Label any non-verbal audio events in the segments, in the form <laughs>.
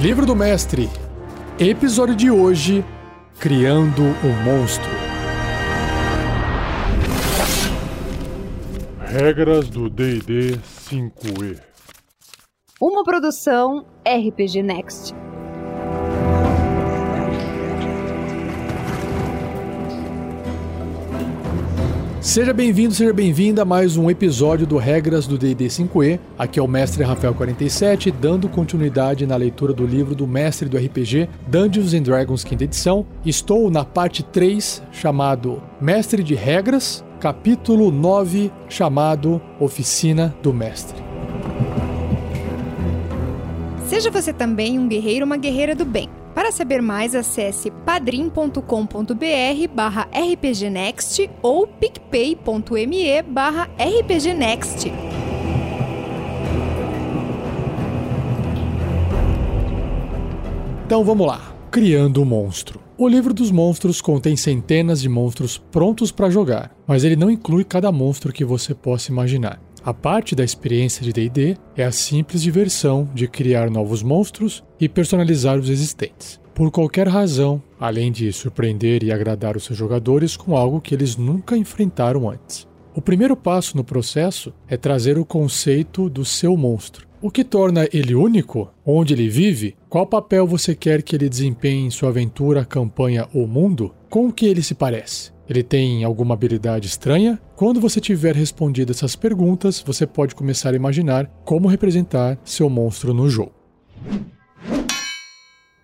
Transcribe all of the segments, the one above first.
Livro do Mestre, episódio de hoje: Criando o Monstro. Regras do DD 5E. Uma produção RPG Next. Seja bem-vindo, seja bem-vinda a mais um episódio do Regras do D&D 5e. Aqui é o Mestre Rafael 47, dando continuidade na leitura do livro do Mestre do RPG, Dungeons and Dragons quinta edição. Estou na parte 3, chamado Mestre de Regras, capítulo 9, chamado Oficina do Mestre. Seja você também um guerreiro ou uma guerreira do bem. Para saber mais, acesse padrim.com.br barra rpgnext ou picpay.me barra rpgnext. Então vamos lá. Criando o monstro. O livro dos monstros contém centenas de monstros prontos para jogar, mas ele não inclui cada monstro que você possa imaginar. A parte da experiência de DD é a simples diversão de criar novos monstros e personalizar os existentes. Por qualquer razão, além de surpreender e agradar os seus jogadores com algo que eles nunca enfrentaram antes. O primeiro passo no processo é trazer o conceito do seu monstro. O que torna ele único? Onde ele vive? Qual papel você quer que ele desempenhe em sua aventura, campanha ou mundo? Com o que ele se parece? Ele tem alguma habilidade estranha? Quando você tiver respondido essas perguntas, você pode começar a imaginar como representar seu monstro no jogo.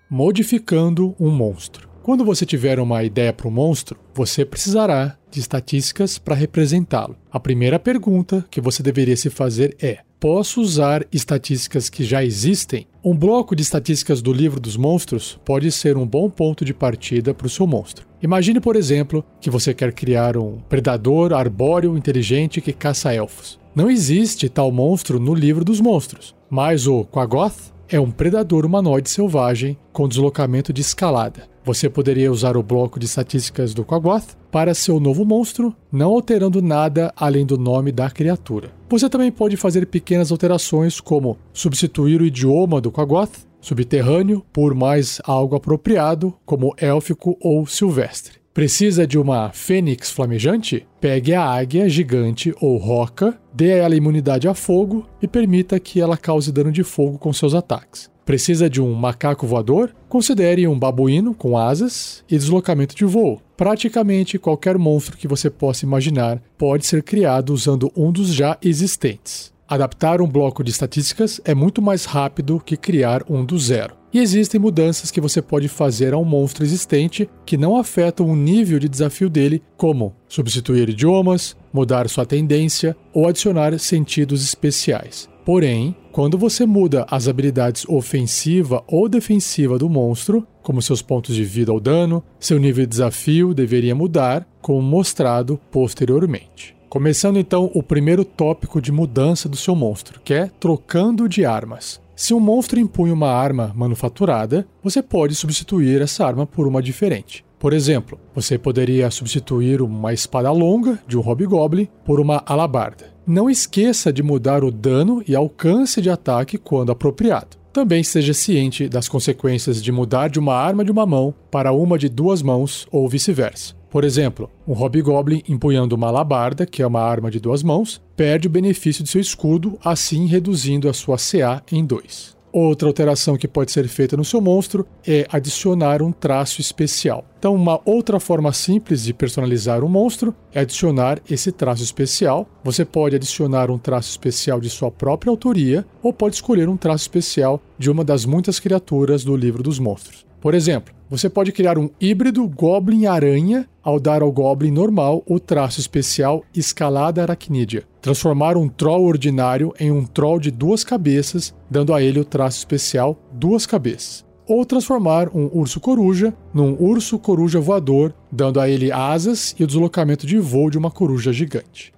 Modificando um monstro. Quando você tiver uma ideia para o monstro, você precisará de estatísticas para representá-lo. A primeira pergunta que você deveria se fazer é: posso usar estatísticas que já existem? Um bloco de estatísticas do livro dos monstros pode ser um bom ponto de partida para o seu monstro. Imagine, por exemplo, que você quer criar um predador arbóreo inteligente que caça elfos. Não existe tal monstro no livro dos monstros, mas o Quagoth é um predador humanoide selvagem com deslocamento de escalada. Você poderia usar o bloco de estatísticas do Quagoth para seu novo monstro, não alterando nada além do nome da criatura. Você também pode fazer pequenas alterações, como substituir o idioma do Quagoth, subterrâneo, por mais algo apropriado, como élfico ou silvestre. Precisa de uma fênix flamejante? Pegue a águia gigante ou roca, dê a ela imunidade a fogo e permita que ela cause dano de fogo com seus ataques. Precisa de um macaco voador? Considere um babuíno com asas e deslocamento de voo. Praticamente qualquer monstro que você possa imaginar pode ser criado usando um dos já existentes. Adaptar um bloco de estatísticas é muito mais rápido que criar um do zero. E existem mudanças que você pode fazer a um monstro existente que não afetam o nível de desafio dele, como substituir idiomas, mudar sua tendência ou adicionar sentidos especiais. Porém, quando você muda as habilidades ofensiva ou defensiva do monstro, como seus pontos de vida ou dano, seu nível de desafio deveria mudar, como mostrado posteriormente. Começando então o primeiro tópico de mudança do seu monstro, que é trocando de armas. Se um monstro impunha uma arma manufaturada, você pode substituir essa arma por uma diferente. Por exemplo, você poderia substituir uma espada longa de um hobgoblin por uma alabarda. Não esqueça de mudar o dano e alcance de ataque quando apropriado. Também esteja ciente das consequências de mudar de uma arma de uma mão para uma de duas mãos ou vice-versa. Por exemplo, um Hobgoblin empunhando uma alabarda, que é uma arma de duas mãos, perde o benefício de seu escudo, assim reduzindo a sua CA em 2. Outra alteração que pode ser feita no seu monstro é adicionar um traço especial. Então, uma outra forma simples de personalizar um monstro é adicionar esse traço especial. Você pode adicionar um traço especial de sua própria autoria ou pode escolher um traço especial de uma das muitas criaturas do livro dos monstros. Por exemplo, você pode criar um híbrido Goblin-Aranha ao dar ao Goblin normal o traço especial Escalada Aracnídea. Transformar um Troll ordinário em um Troll de duas cabeças, dando a ele o traço especial Duas Cabeças. Ou transformar um Urso Coruja num Urso Coruja Voador, dando a ele asas e o deslocamento de voo de uma coruja gigante.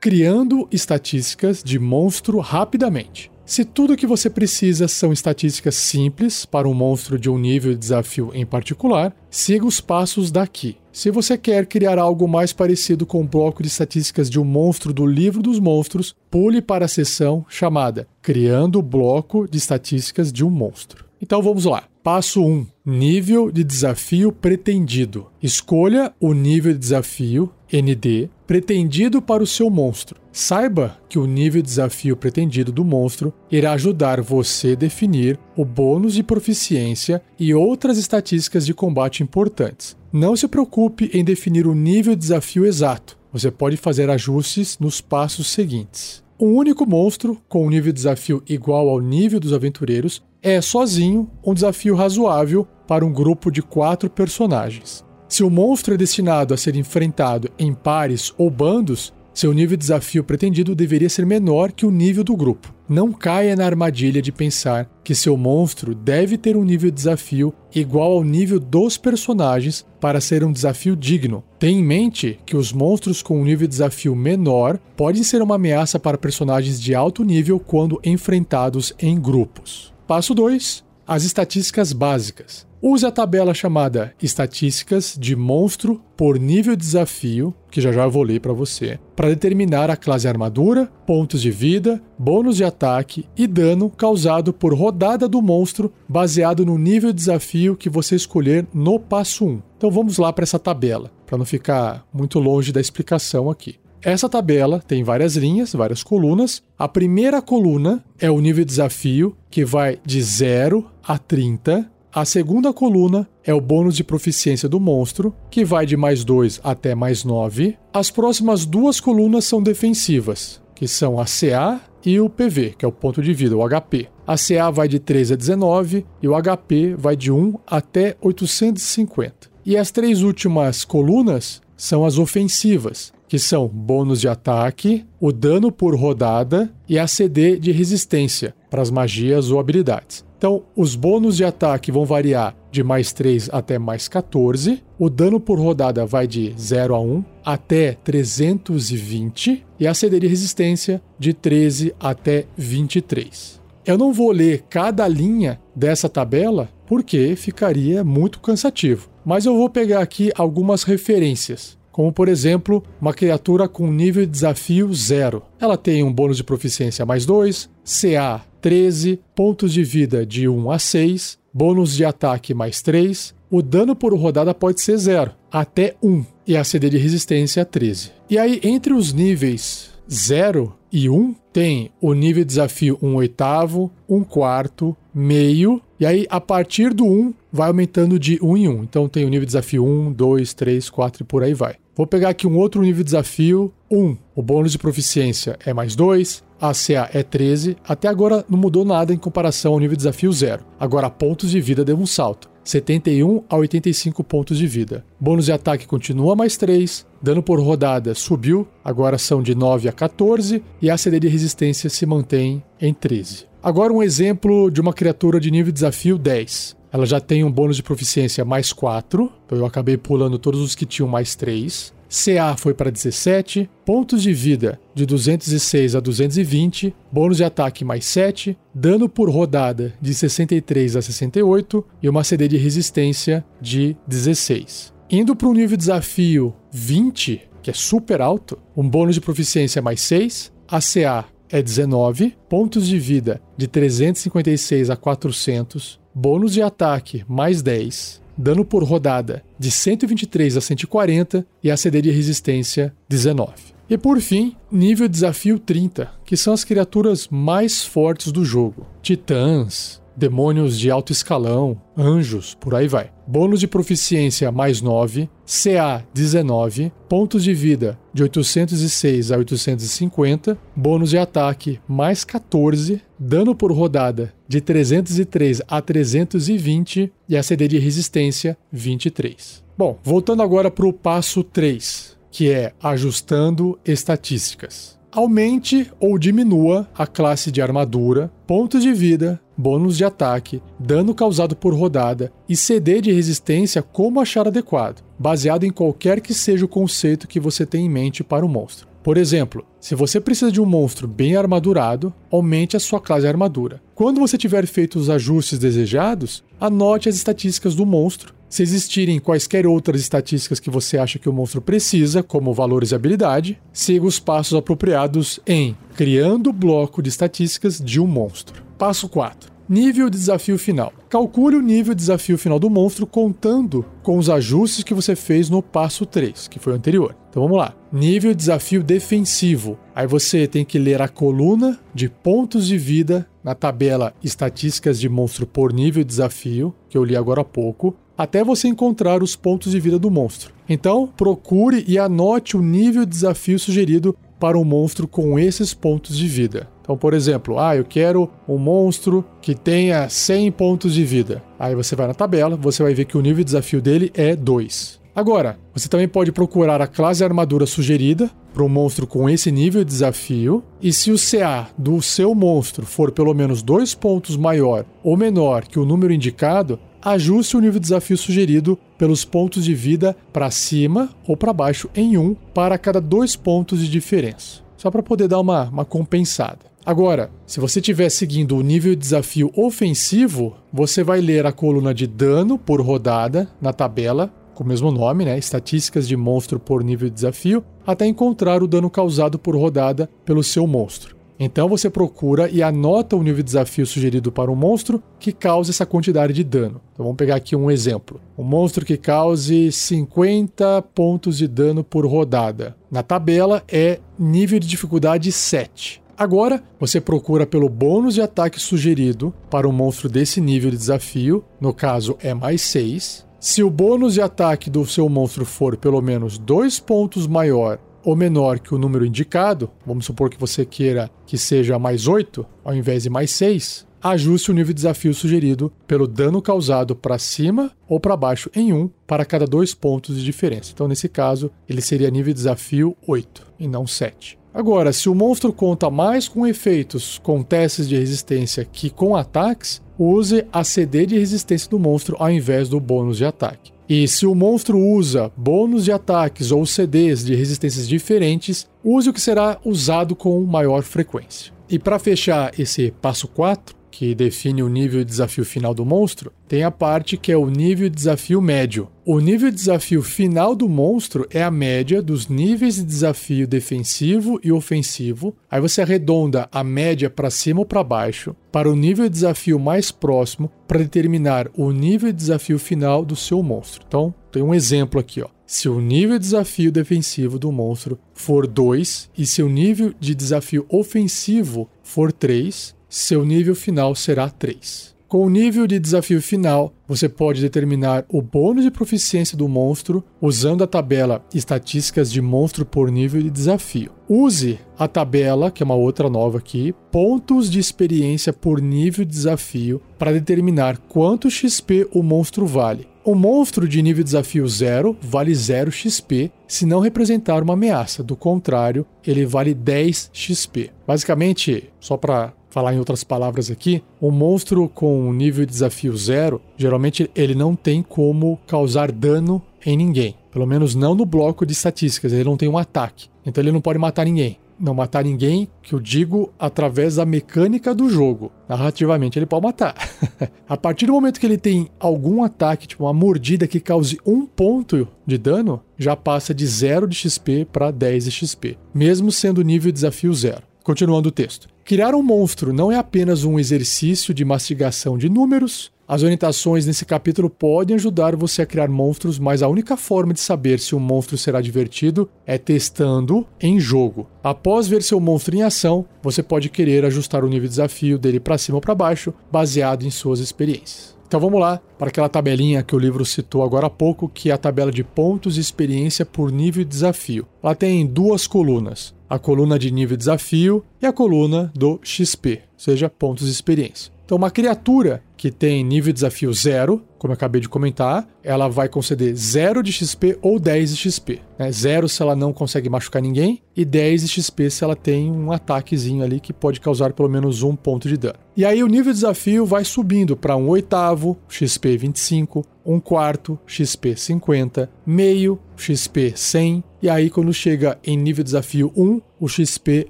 Criando estatísticas de monstro rapidamente. Se tudo que você precisa são estatísticas simples para um monstro de um nível de desafio em particular, siga os passos daqui. Se você quer criar algo mais parecido com o bloco de estatísticas de um monstro do livro dos monstros, pule para a seção chamada Criando o bloco de estatísticas de um monstro. Então vamos lá. Passo 1: Nível de desafio pretendido. Escolha o nível de desafio ND pretendido para o seu monstro. Saiba que o nível de desafio pretendido do monstro irá ajudar você a definir o bônus de proficiência e outras estatísticas de combate importantes. Não se preocupe em definir o nível de desafio exato. Você pode fazer ajustes nos passos seguintes. Um único monstro com um nível de desafio igual ao nível dos aventureiros é sozinho um desafio razoável para um grupo de quatro personagens. Se o monstro é destinado a ser enfrentado em pares ou bandos, seu nível de desafio pretendido deveria ser menor que o nível do grupo. Não caia na armadilha de pensar que seu monstro deve ter um nível de desafio igual ao nível dos personagens para ser um desafio digno. Tenha em mente que os monstros com um nível de desafio menor podem ser uma ameaça para personagens de alto nível quando enfrentados em grupos. Passo 2: As estatísticas básicas. Use a tabela chamada Estatísticas de Monstro por nível de desafio, que já já eu vou ler para você, para determinar a classe armadura, pontos de vida, bônus de ataque e dano causado por rodada do monstro baseado no nível de desafio que você escolher no passo 1. Então vamos lá para essa tabela, para não ficar muito longe da explicação aqui. Essa tabela tem várias linhas, várias colunas. A primeira coluna é o nível de desafio, que vai de 0 a 30. A segunda coluna é o bônus de proficiência do monstro, que vai de mais 2 até mais 9. As próximas duas colunas são defensivas, que são a CA e o PV, que é o ponto de vida, o HP. A CA vai de 13 a 19 e o HP vai de 1 até 850. E as três últimas colunas são as ofensivas, que são bônus de ataque, o dano por rodada e a CD de resistência para as magias ou habilidades. Então, os bônus de ataque vão variar de mais 3 até mais 14. O dano por rodada vai de 0 a 1 até 320. E a CD de resistência de 13 até 23. Eu não vou ler cada linha dessa tabela porque ficaria muito cansativo. Mas eu vou pegar aqui algumas referências como por exemplo uma criatura com nível de desafio zero. Ela tem um bônus de proficiência mais 2, CA 13, pontos de vida de 1 a 6, bônus de ataque mais 3. O dano por rodada pode ser zero, até 1, e a CD de resistência 13. E aí, entre os níveis 0 e 1, tem o nível de desafio 1 oitavo, 1 quarto, meio, e aí a partir do 1 vai aumentando de 1 em 1. Então tem o nível de desafio 1, 2, 3, 4 e por aí vai. Vou pegar aqui um outro nível de desafio. 1. O bônus de proficiência é mais 2. A CA é 13. Até agora não mudou nada em comparação ao nível de desafio 0. Agora pontos de vida deu um salto. 71 a 85 pontos de vida. Bônus de ataque continua mais 3. Dano por rodada subiu, agora são de 9 a 14. E a CD de resistência se mantém em 13. Agora um exemplo de uma criatura de nível de desafio 10. Ela já tem um bônus de proficiência mais 4, então eu acabei pulando todos os que tinham mais 3. CA foi para 17, pontos de vida de 206 a 220, bônus de ataque mais 7, dano por rodada de 63 a 68 e uma CD de resistência de 16. Indo para o nível desafio 20, que é super alto, um bônus de proficiência mais 6, a CA é 19, pontos de vida de 356 a 400, bônus de ataque mais 10, dano por rodada de 123 a 140 e a de resistência 19. E por fim, nível desafio 30, que são as criaturas mais fortes do jogo: titãs, demônios de alto escalão, anjos, por aí vai. Bônus de proficiência mais 9, CA 19, pontos de vida de 806 a 850, bônus de ataque mais 14, dano por rodada de 303 a 320 e a CD de resistência 23. Bom, voltando agora para o passo 3, que é ajustando estatísticas. Aumente ou diminua a classe de armadura, pontos de vida, bônus de ataque, dano causado por rodada e CD de resistência como achar adequado, baseado em qualquer que seja o conceito que você tem em mente para o monstro. Por exemplo, se você precisa de um monstro bem armadurado, aumente a sua classe armadura. Quando você tiver feito os ajustes desejados, anote as estatísticas do monstro. Se existirem quaisquer outras estatísticas que você acha que o monstro precisa, como valores e habilidade, siga os passos apropriados em Criando o bloco de estatísticas de um monstro. Passo 4. Nível de desafio final. Calcule o nível de desafio final do monstro contando com os ajustes que você fez no passo 3, que foi o anterior. Então vamos lá. Nível de desafio defensivo. Aí você tem que ler a coluna de pontos de vida na tabela Estatísticas de Monstro por nível de desafio, que eu li agora há pouco, até você encontrar os pontos de vida do monstro. Então, procure e anote o nível de desafio sugerido para um monstro com esses pontos de vida. Então, por exemplo, ah, eu quero um monstro que tenha 100 pontos de vida. Aí você vai na tabela, você vai ver que o nível de desafio dele é 2. Agora, você também pode procurar a classe armadura sugerida para um monstro com esse nível de desafio, e se o CA do seu monstro for pelo menos dois pontos maior ou menor que o número indicado, ajuste o nível de desafio sugerido pelos pontos de vida para cima ou para baixo em 1 um para cada dois pontos de diferença, só para poder dar uma, uma compensada. Agora, se você estiver seguindo o nível de desafio ofensivo, você vai ler a coluna de dano por rodada na tabela, com o mesmo nome, né? Estatísticas de monstro por nível de desafio, até encontrar o dano causado por rodada pelo seu monstro. Então você procura e anota o nível de desafio sugerido para um monstro que cause essa quantidade de dano. Então vamos pegar aqui um exemplo. Um monstro que cause 50 pontos de dano por rodada. Na tabela é nível de dificuldade 7. Agora, você procura pelo bônus de ataque sugerido para um monstro desse nível de desafio, no caso é mais 6. Se o bônus de ataque do seu monstro for pelo menos 2 pontos maior ou menor que o número indicado, vamos supor que você queira que seja mais 8 ao invés de mais 6, ajuste o nível de desafio sugerido pelo dano causado para cima ou para baixo em 1 para cada dois pontos de diferença. Então, nesse caso, ele seria nível de desafio 8 e não 7. Agora, se o monstro conta mais com efeitos com testes de resistência que com ataques, use a CD de resistência do monstro ao invés do bônus de ataque. E se o monstro usa bônus de ataques ou CDs de resistências diferentes, use o que será usado com maior frequência. E para fechar esse passo 4, que define o nível de desafio final do monstro, tem a parte que é o nível de desafio médio. O nível de desafio final do monstro é a média dos níveis de desafio defensivo e ofensivo. Aí você arredonda a média para cima ou para baixo para o nível de desafio mais próximo para determinar o nível de desafio final do seu monstro. Então, tem um exemplo aqui, ó. Se o nível de desafio defensivo do monstro for 2 e seu nível de desafio ofensivo for 3, seu nível final será 3. Com o nível de desafio final, você pode determinar o bônus de proficiência do monstro usando a tabela Estatísticas de Monstro por nível de desafio. Use a tabela, que é uma outra nova aqui, Pontos de experiência por nível de desafio, para determinar quanto XP o monstro vale. O monstro de nível de desafio 0 vale 0 XP se não representar uma ameaça, do contrário, ele vale 10 XP. Basicamente, só para falar em outras palavras aqui, um monstro com nível de desafio zero, geralmente ele não tem como causar dano em ninguém. Pelo menos não no bloco de estatísticas, ele não tem um ataque. Então ele não pode matar ninguém. Não matar ninguém, que eu digo através da mecânica do jogo. Narrativamente ele pode matar. <laughs> a partir do momento que ele tem algum ataque, tipo uma mordida que cause um ponto de dano, já passa de 0 de XP para 10 de XP, mesmo sendo nível de desafio zero. Continuando o texto. Criar um monstro não é apenas um exercício de mastigação de números. As orientações nesse capítulo podem ajudar você a criar monstros, mas a única forma de saber se um monstro será divertido é testando em jogo. Após ver seu monstro em ação, você pode querer ajustar o nível de desafio dele para cima ou para baixo, baseado em suas experiências. Então vamos lá para aquela tabelinha que o livro citou agora há pouco, que é a tabela de pontos de experiência por nível de desafio. Ela tem duas colunas a coluna de nível desafio e a coluna do XP, ou seja, pontos de experiência. Então, uma criatura que tem nível de desafio 0, como eu acabei de comentar, ela vai conceder 0 de XP ou 10 de XP. Né? 0 se ela não consegue machucar ninguém, e 10 de XP se ela tem um ataquezinho ali que pode causar pelo menos um ponto de dano. E aí o nível de desafio vai subindo para um oitavo, XP 25, um quarto, XP 50, meio, XP 100, e aí quando chega em nível de desafio 1, o XP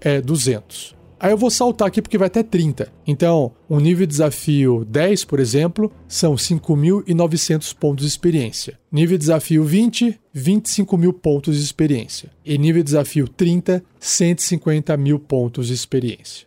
é 200. Aí eu vou saltar aqui porque vai até 30. Então, um nível de desafio 10, por exemplo, são 5.900 pontos de experiência. Nível de desafio 20, 25 mil pontos de experiência. E nível de desafio 30, 150 mil pontos de experiência.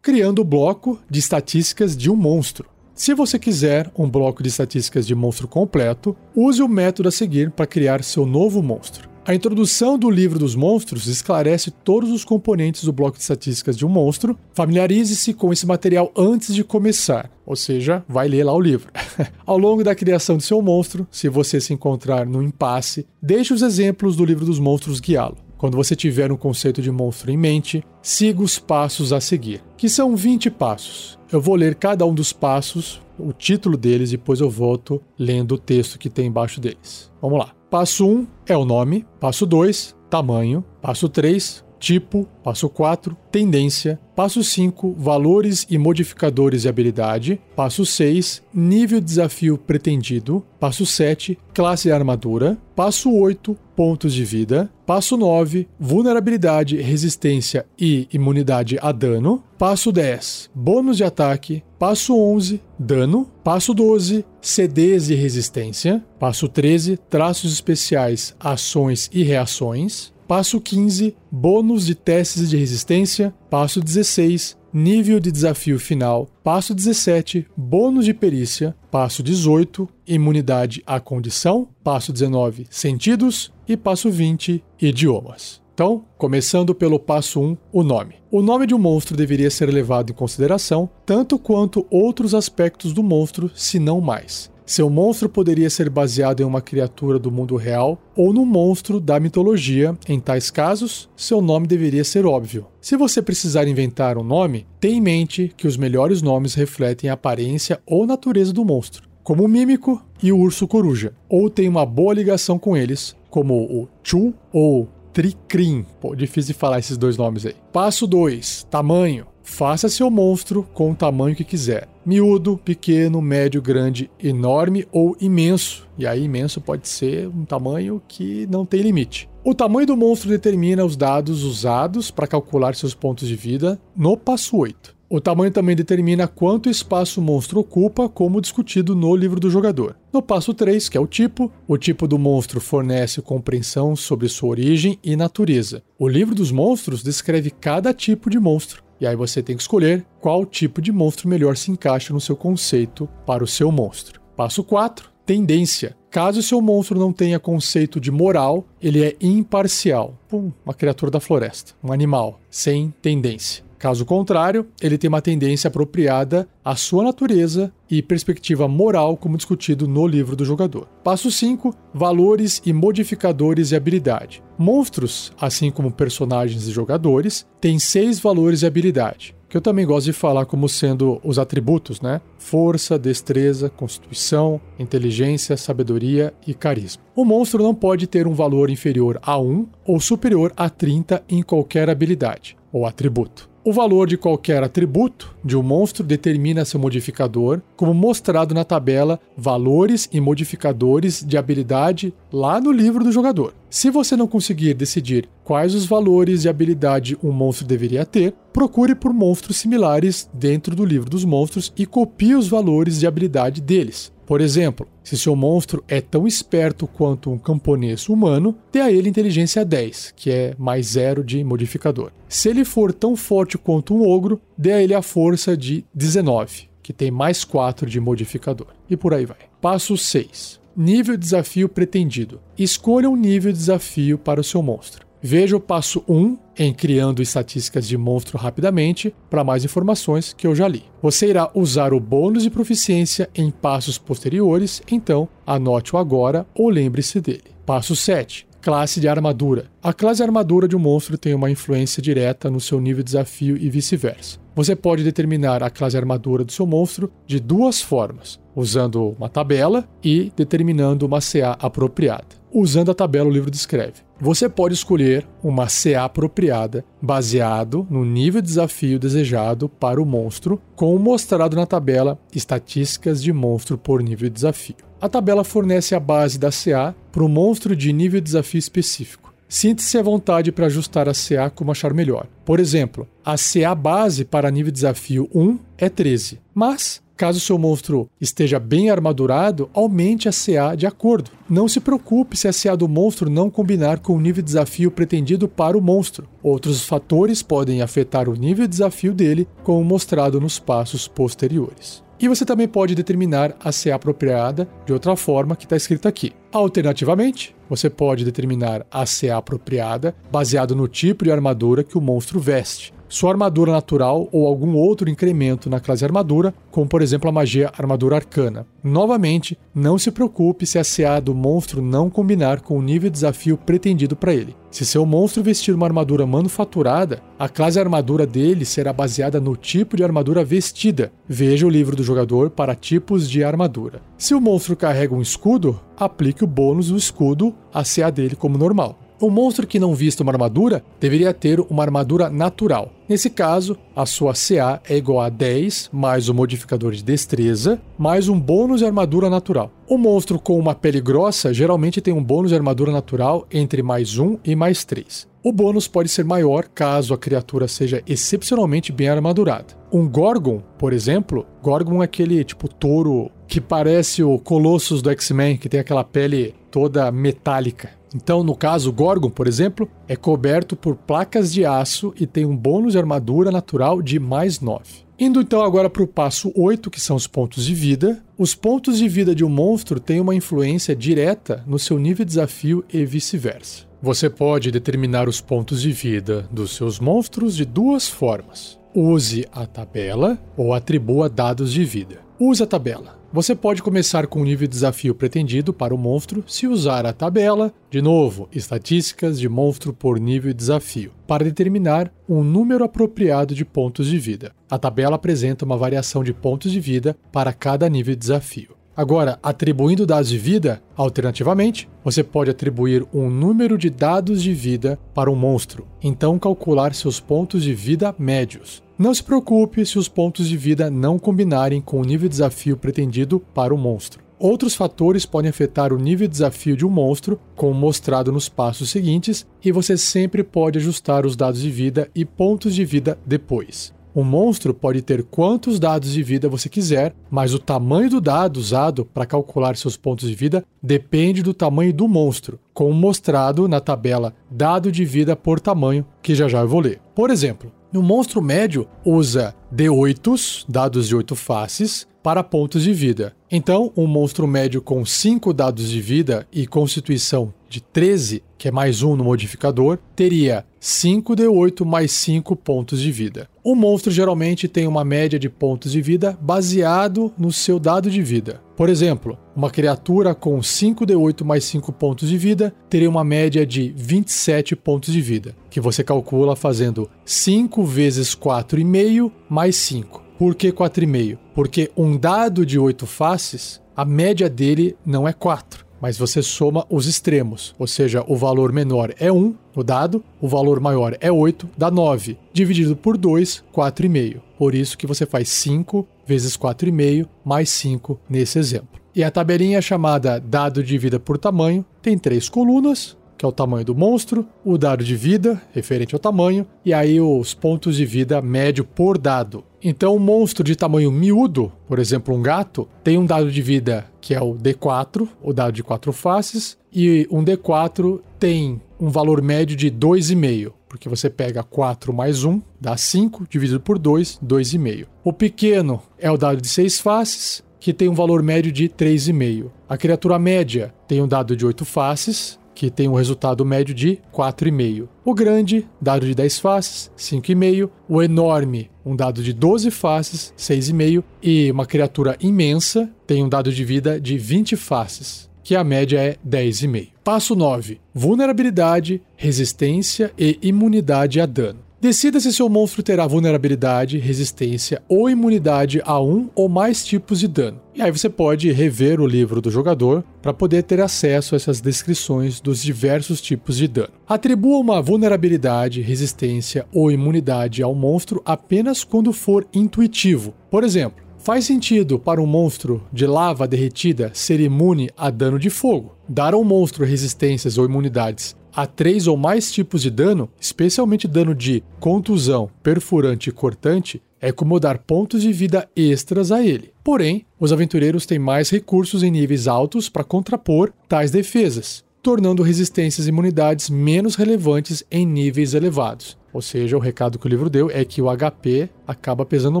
Criando o bloco de estatísticas de um monstro. Se você quiser um bloco de estatísticas de monstro completo, use o método a seguir para criar seu novo monstro. A introdução do livro dos monstros esclarece todos os componentes do bloco de estatísticas de um monstro. Familiarize-se com esse material antes de começar, ou seja, vai ler lá o livro. <laughs> Ao longo da criação do seu monstro, se você se encontrar no impasse, deixe os exemplos do livro dos monstros guiá-lo. Quando você tiver um conceito de monstro em mente, siga os passos a seguir, que são 20 passos. Eu vou ler cada um dos passos, o título deles, e depois eu volto lendo o texto que tem embaixo deles. Vamos lá. Passo 1 um é o nome. Passo 2, tamanho. Passo 3, tipo. Passo 4, tendência. Passo 5, valores e modificadores de habilidade. Passo 6, nível de desafio pretendido. Passo 7, classe de armadura. Passo 8, pontos de vida. Passo 9, vulnerabilidade, resistência e imunidade a dano. Passo 10, bônus de ataque. Passo 11, dano. Passo 12, CDs e resistência. Passo 13, traços especiais, ações e reações. Passo 15, bônus de testes de resistência. Passo 16, nível de desafio final. Passo 17, bônus de perícia. Passo 18, imunidade à condição. Passo 19, sentidos. E passo 20, idiomas. Então, começando pelo passo 1, o nome. O nome de um monstro deveria ser levado em consideração tanto quanto outros aspectos do monstro, se não mais. Seu monstro poderia ser baseado em uma criatura do mundo real ou no monstro da mitologia. Em tais casos, seu nome deveria ser óbvio. Se você precisar inventar um nome, tenha em mente que os melhores nomes refletem a aparência ou natureza do monstro, como o mímico e o urso coruja, ou tem uma boa ligação com eles, como o Chu ou Tricrim. Pô, difícil de falar esses dois nomes aí. Passo 2: Tamanho. Faça seu monstro com o tamanho que quiser. Miúdo, pequeno, médio, grande, enorme ou imenso. E aí, imenso pode ser um tamanho que não tem limite. O tamanho do monstro determina os dados usados para calcular seus pontos de vida no passo 8. O tamanho também determina quanto espaço o monstro ocupa, como discutido no livro do jogador. No passo 3, que é o tipo, o tipo do monstro fornece compreensão sobre sua origem e natureza. O livro dos monstros descreve cada tipo de monstro. E aí você tem que escolher qual tipo de monstro melhor se encaixa no seu conceito para o seu monstro. Passo 4. Tendência. Caso seu monstro não tenha conceito de moral, ele é imparcial. Pum, uma criatura da floresta, um animal, sem tendência. Caso contrário, ele tem uma tendência apropriada à sua natureza e perspectiva moral, como discutido no livro do jogador. Passo 5: Valores e modificadores de habilidade. Monstros, assim como personagens e jogadores, têm seis valores de habilidade, que eu também gosto de falar como sendo os atributos, né? Força, destreza, constituição, inteligência, sabedoria e carisma. O monstro não pode ter um valor inferior a 1 ou superior a 30 em qualquer habilidade ou atributo. O valor de qualquer atributo de um monstro determina seu modificador, como mostrado na tabela Valores e Modificadores de Habilidade lá no livro do jogador. Se você não conseguir decidir quais os valores de habilidade um monstro deveria ter, procure por monstros similares dentro do livro dos monstros e copie os valores de habilidade deles. Por exemplo, se seu monstro é tão esperto quanto um camponês humano, dê a ele inteligência 10, que é mais zero de modificador. Se ele for tão forte quanto um ogro, dê a ele a força de 19, que tem mais 4 de modificador. E por aí vai. Passo 6. Nível de desafio pretendido. Escolha um nível de desafio para o seu monstro. Veja o passo 1 em Criando Estatísticas de Monstro rapidamente para mais informações que eu já li. Você irá usar o bônus de proficiência em passos posteriores, então anote-o agora ou lembre-se dele. Passo 7. classe de armadura. A classe de armadura de um monstro tem uma influência direta no seu nível de desafio e vice-versa. Você pode determinar a classe armadura do seu monstro de duas formas: usando uma tabela e determinando uma CA apropriada. Usando a tabela, o livro descreve. Você pode escolher uma CA apropriada baseado no nível de desafio desejado para o monstro, como mostrado na tabela Estatísticas de monstro por nível de desafio. A tabela fornece a base da CA para o monstro de nível de desafio específico. Sinta-se à vontade para ajustar a CA como achar melhor. Por exemplo, a CA base para nível de desafio 1 é 13, mas Caso seu monstro esteja bem armadurado, aumente a CA de acordo. Não se preocupe se a CA do monstro não combinar com o nível de desafio pretendido para o monstro. Outros fatores podem afetar o nível de desafio dele, como mostrado nos passos posteriores. E você também pode determinar a CA apropriada de outra forma que está escrito aqui. Alternativamente, você pode determinar a CA apropriada baseado no tipo de armadura que o monstro veste sua armadura natural ou algum outro incremento na classe armadura, como por exemplo a magia armadura arcana. Novamente, não se preocupe se a CA do monstro não combinar com o nível de desafio pretendido para ele. Se seu monstro vestir uma armadura manufaturada, a classe armadura dele será baseada no tipo de armadura vestida. Veja o livro do jogador para tipos de armadura. Se o monstro carrega um escudo, aplique o bônus do escudo à CA dele como normal. O monstro que não vista uma armadura deveria ter uma armadura natural. Nesse caso, a sua CA é igual a 10 mais o modificador de destreza mais um bônus de armadura natural. O monstro com uma pele grossa geralmente tem um bônus de armadura natural entre mais 1 e mais 3. O bônus pode ser maior caso a criatura seja excepcionalmente bem armadurada. Um Gorgon, por exemplo, Gorgon é aquele tipo touro que parece o Colossus do X-Men, que tem aquela pele toda metálica. Então, no caso, Gorgon, por exemplo, é coberto por placas de aço e tem um bônus de armadura natural de mais 9. Indo então agora para o passo 8, que são os pontos de vida. Os pontos de vida de um monstro têm uma influência direta no seu nível de desafio e vice-versa. Você pode determinar os pontos de vida dos seus monstros de duas formas. Use a tabela ou atribua dados de vida. Use a tabela. Você pode começar com o nível de desafio pretendido para o monstro se usar a tabela, de novo, estatísticas de monstro por nível de desafio, para determinar um número apropriado de pontos de vida. A tabela apresenta uma variação de pontos de vida para cada nível de desafio. Agora, atribuindo dados de vida, alternativamente, você pode atribuir um número de dados de vida para um monstro, então calcular seus pontos de vida médios. Não se preocupe se os pontos de vida não combinarem com o nível de desafio pretendido para o monstro. Outros fatores podem afetar o nível de desafio de um monstro, como mostrado nos passos seguintes, e você sempre pode ajustar os dados de vida e pontos de vida depois. Um monstro pode ter quantos dados de vida você quiser, mas o tamanho do dado usado para calcular seus pontos de vida depende do tamanho do monstro, como mostrado na tabela dado de vida por tamanho, que já já eu vou ler. Por exemplo, no monstro médio usa D8, dados de 8 faces, para pontos de vida. Então, um monstro médio com 5 dados de vida e constituição de 13, que é mais um no modificador, teria 5d8 mais 5 pontos de vida. O monstro geralmente tem uma média de pontos de vida baseado no seu dado de vida. Por exemplo, uma criatura com 5d8 mais 5 pontos de vida teria uma média de 27 pontos de vida, que você calcula fazendo 5 vezes 4,5 mais 5. Por que 4,5? Porque um dado de 8 faces, a média dele não é 4, mas você soma os extremos, ou seja, o valor menor é 1 no dado, o valor maior é 8, dá 9. Dividido por 2, 4,5. Por isso que você faz 5 vezes 4,5 mais 5 nesse exemplo. E a tabelinha chamada dado de vida por tamanho tem três colunas, que é o tamanho do monstro, o dado de vida, referente ao tamanho, e aí os pontos de vida médio por dado. Então, um monstro de tamanho miúdo, por exemplo, um gato, tem um dado de vida que é o D4, o dado de quatro faces, e um D4 tem um valor médio de 2,5, porque você pega 4 mais 1, dá 5, dividido por 2, 2,5. O pequeno é o dado de seis faces, que tem um valor médio de 3,5. A criatura média tem um dado de 8 faces, que tem um resultado médio de 4,5. O grande, dado de 10 faces, 5,5. O enorme, um dado de 12 faces, 6,5. E uma criatura imensa tem um dado de vida de 20 faces, que a média é 10,5. Passo 9: vulnerabilidade, resistência e imunidade a dano. Decida se seu monstro terá vulnerabilidade, resistência ou imunidade a um ou mais tipos de dano. E aí você pode rever o livro do jogador para poder ter acesso a essas descrições dos diversos tipos de dano. Atribua uma vulnerabilidade, resistência ou imunidade ao monstro apenas quando for intuitivo. Por exemplo, Faz sentido para um monstro de lava derretida ser imune a dano de fogo. Dar ao monstro resistências ou imunidades a três ou mais tipos de dano, especialmente dano de contusão, perfurante e cortante, é como dar pontos de vida extras a ele. Porém, os aventureiros têm mais recursos em níveis altos para contrapor tais defesas, tornando resistências e imunidades menos relevantes em níveis elevados. Ou seja, o recado que o livro deu é que o HP acaba pesando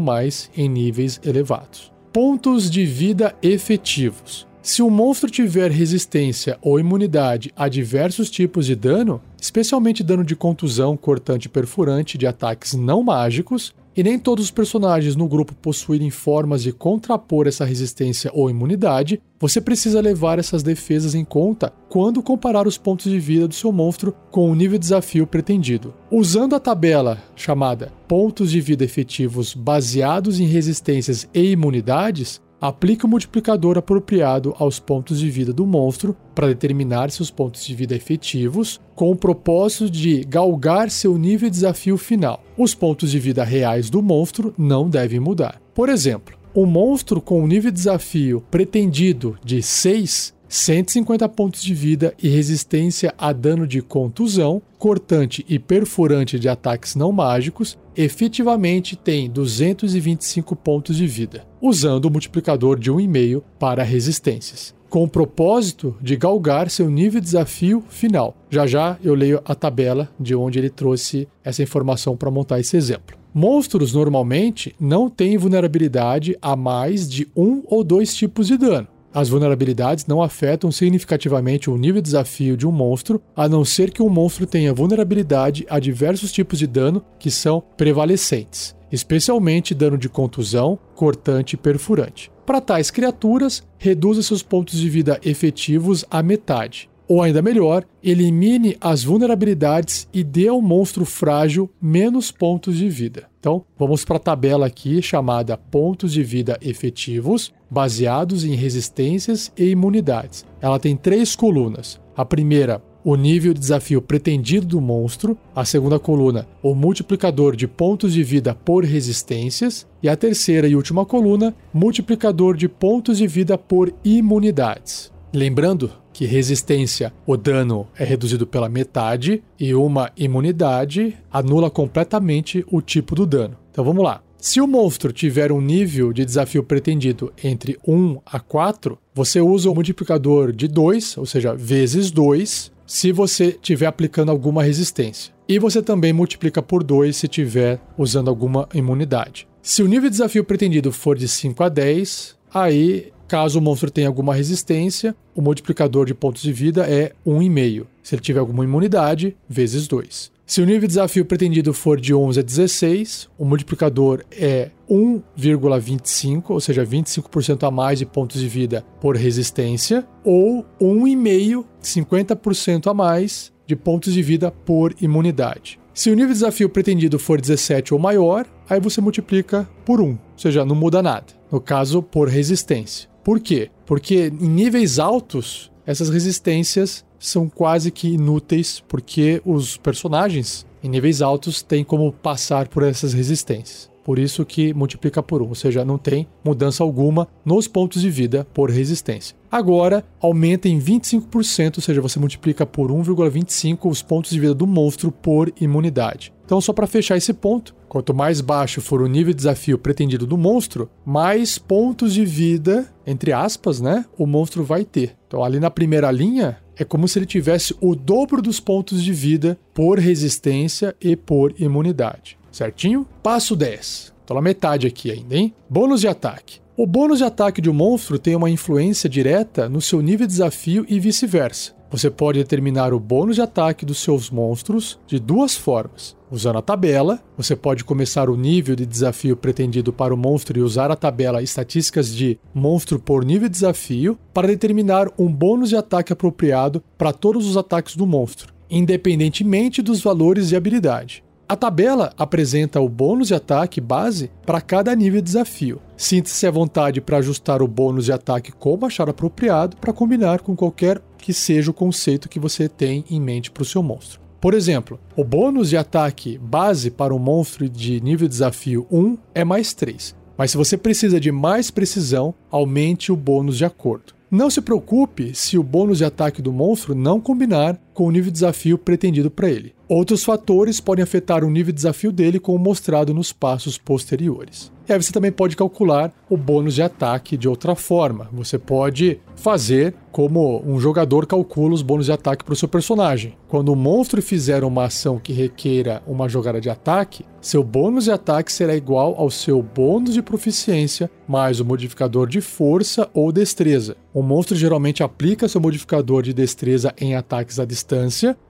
mais em níveis elevados. Pontos de vida efetivos. Se o monstro tiver resistência ou imunidade a diversos tipos de dano, especialmente dano de contusão, cortante e perfurante de ataques não mágicos, e nem todos os personagens no grupo possuírem formas de contrapor essa resistência ou imunidade, você precisa levar essas defesas em conta quando comparar os pontos de vida do seu monstro com o nível de desafio pretendido. Usando a tabela chamada Pontos de Vida Efetivos baseados em resistências e imunidades, Aplique o multiplicador apropriado aos pontos de vida do monstro para determinar seus pontos de vida efetivos, com o propósito de galgar seu nível de desafio final. Os pontos de vida reais do monstro não devem mudar. Por exemplo, um monstro com o nível de desafio pretendido de 6 150 pontos de vida e resistência a dano de contusão, cortante e perfurante de ataques não mágicos, efetivamente tem 225 pontos de vida, usando o multiplicador de 1,5 para resistências, com o propósito de galgar seu nível de desafio final. Já já eu leio a tabela de onde ele trouxe essa informação para montar esse exemplo. Monstros normalmente não têm vulnerabilidade a mais de um ou dois tipos de dano. As vulnerabilidades não afetam significativamente o nível de desafio de um monstro, a não ser que um monstro tenha vulnerabilidade a diversos tipos de dano que são prevalecentes, especialmente dano de contusão, cortante e perfurante. Para tais criaturas, reduza seus pontos de vida efetivos à metade. Ou ainda melhor, elimine as vulnerabilidades e dê ao monstro frágil menos pontos de vida. Então, vamos para a tabela aqui chamada pontos de vida efetivos, baseados em resistências e imunidades. Ela tem três colunas. A primeira, o nível de desafio pretendido do monstro, a segunda coluna, o multiplicador de pontos de vida por resistências, e a terceira e última coluna, multiplicador de pontos de vida por imunidades. Lembrando que resistência, o dano é reduzido pela metade e uma imunidade anula completamente o tipo do dano. Então vamos lá. Se o monstro tiver um nível de desafio pretendido entre 1 a 4, você usa o multiplicador de 2, ou seja, vezes 2, se você estiver aplicando alguma resistência. E você também multiplica por 2 se estiver usando alguma imunidade. Se o nível de desafio pretendido for de 5 a 10, aí Caso o monstro tenha alguma resistência, o multiplicador de pontos de vida é 1,5. Se ele tiver alguma imunidade, vezes 2. Se o nível de desafio pretendido for de 11 a 16, o multiplicador é 1,25, ou seja, 25% a mais de pontos de vida por resistência, ou 1,5, 50% a mais de pontos de vida por imunidade. Se o nível de desafio pretendido for 17 ou maior, aí você multiplica por 1, ou seja, não muda nada. No caso, por resistência. Por quê? Porque em níveis altos, essas resistências são quase que inúteis, porque os personagens em níveis altos têm como passar por essas resistências. Por isso que multiplica por 1, ou seja, não tem mudança alguma nos pontos de vida por resistência. Agora, aumenta em 25%, ou seja, você multiplica por 1,25 os pontos de vida do monstro por imunidade. Então, só para fechar esse ponto, quanto mais baixo for o nível de desafio pretendido do monstro, mais pontos de vida, entre aspas, né, o monstro vai ter. Então, ali na primeira linha, é como se ele tivesse o dobro dos pontos de vida por resistência e por imunidade certinho? Passo 10. Tô na metade aqui ainda, hein? Bônus de ataque. O bônus de ataque de um monstro tem uma influência direta no seu nível de desafio e vice-versa. Você pode determinar o bônus de ataque dos seus monstros de duas formas. Usando a tabela, você pode começar o nível de desafio pretendido para o monstro e usar a tabela estatísticas de monstro por nível de desafio para determinar um bônus de ataque apropriado para todos os ataques do monstro, independentemente dos valores de habilidade. A tabela apresenta o bônus de ataque base para cada nível de desafio. Sinta-se à vontade para ajustar o bônus de ataque como achar apropriado para combinar com qualquer que seja o conceito que você tem em mente para o seu monstro. Por exemplo, o bônus de ataque base para um monstro de nível de desafio 1 é mais 3. Mas se você precisa de mais precisão, aumente o bônus de acordo. Não se preocupe se o bônus de ataque do monstro não combinar com o nível de desafio pretendido para ele. Outros fatores podem afetar o nível de desafio dele, como mostrado nos passos posteriores. E aí você também pode calcular o bônus de ataque de outra forma. Você pode fazer como um jogador calcula os bônus de ataque para o seu personagem. Quando o monstro fizer uma ação que requeira uma jogada de ataque, seu bônus de ataque será igual ao seu bônus de proficiência mais o modificador de força ou destreza. O monstro geralmente aplica seu modificador de destreza em ataques à distância,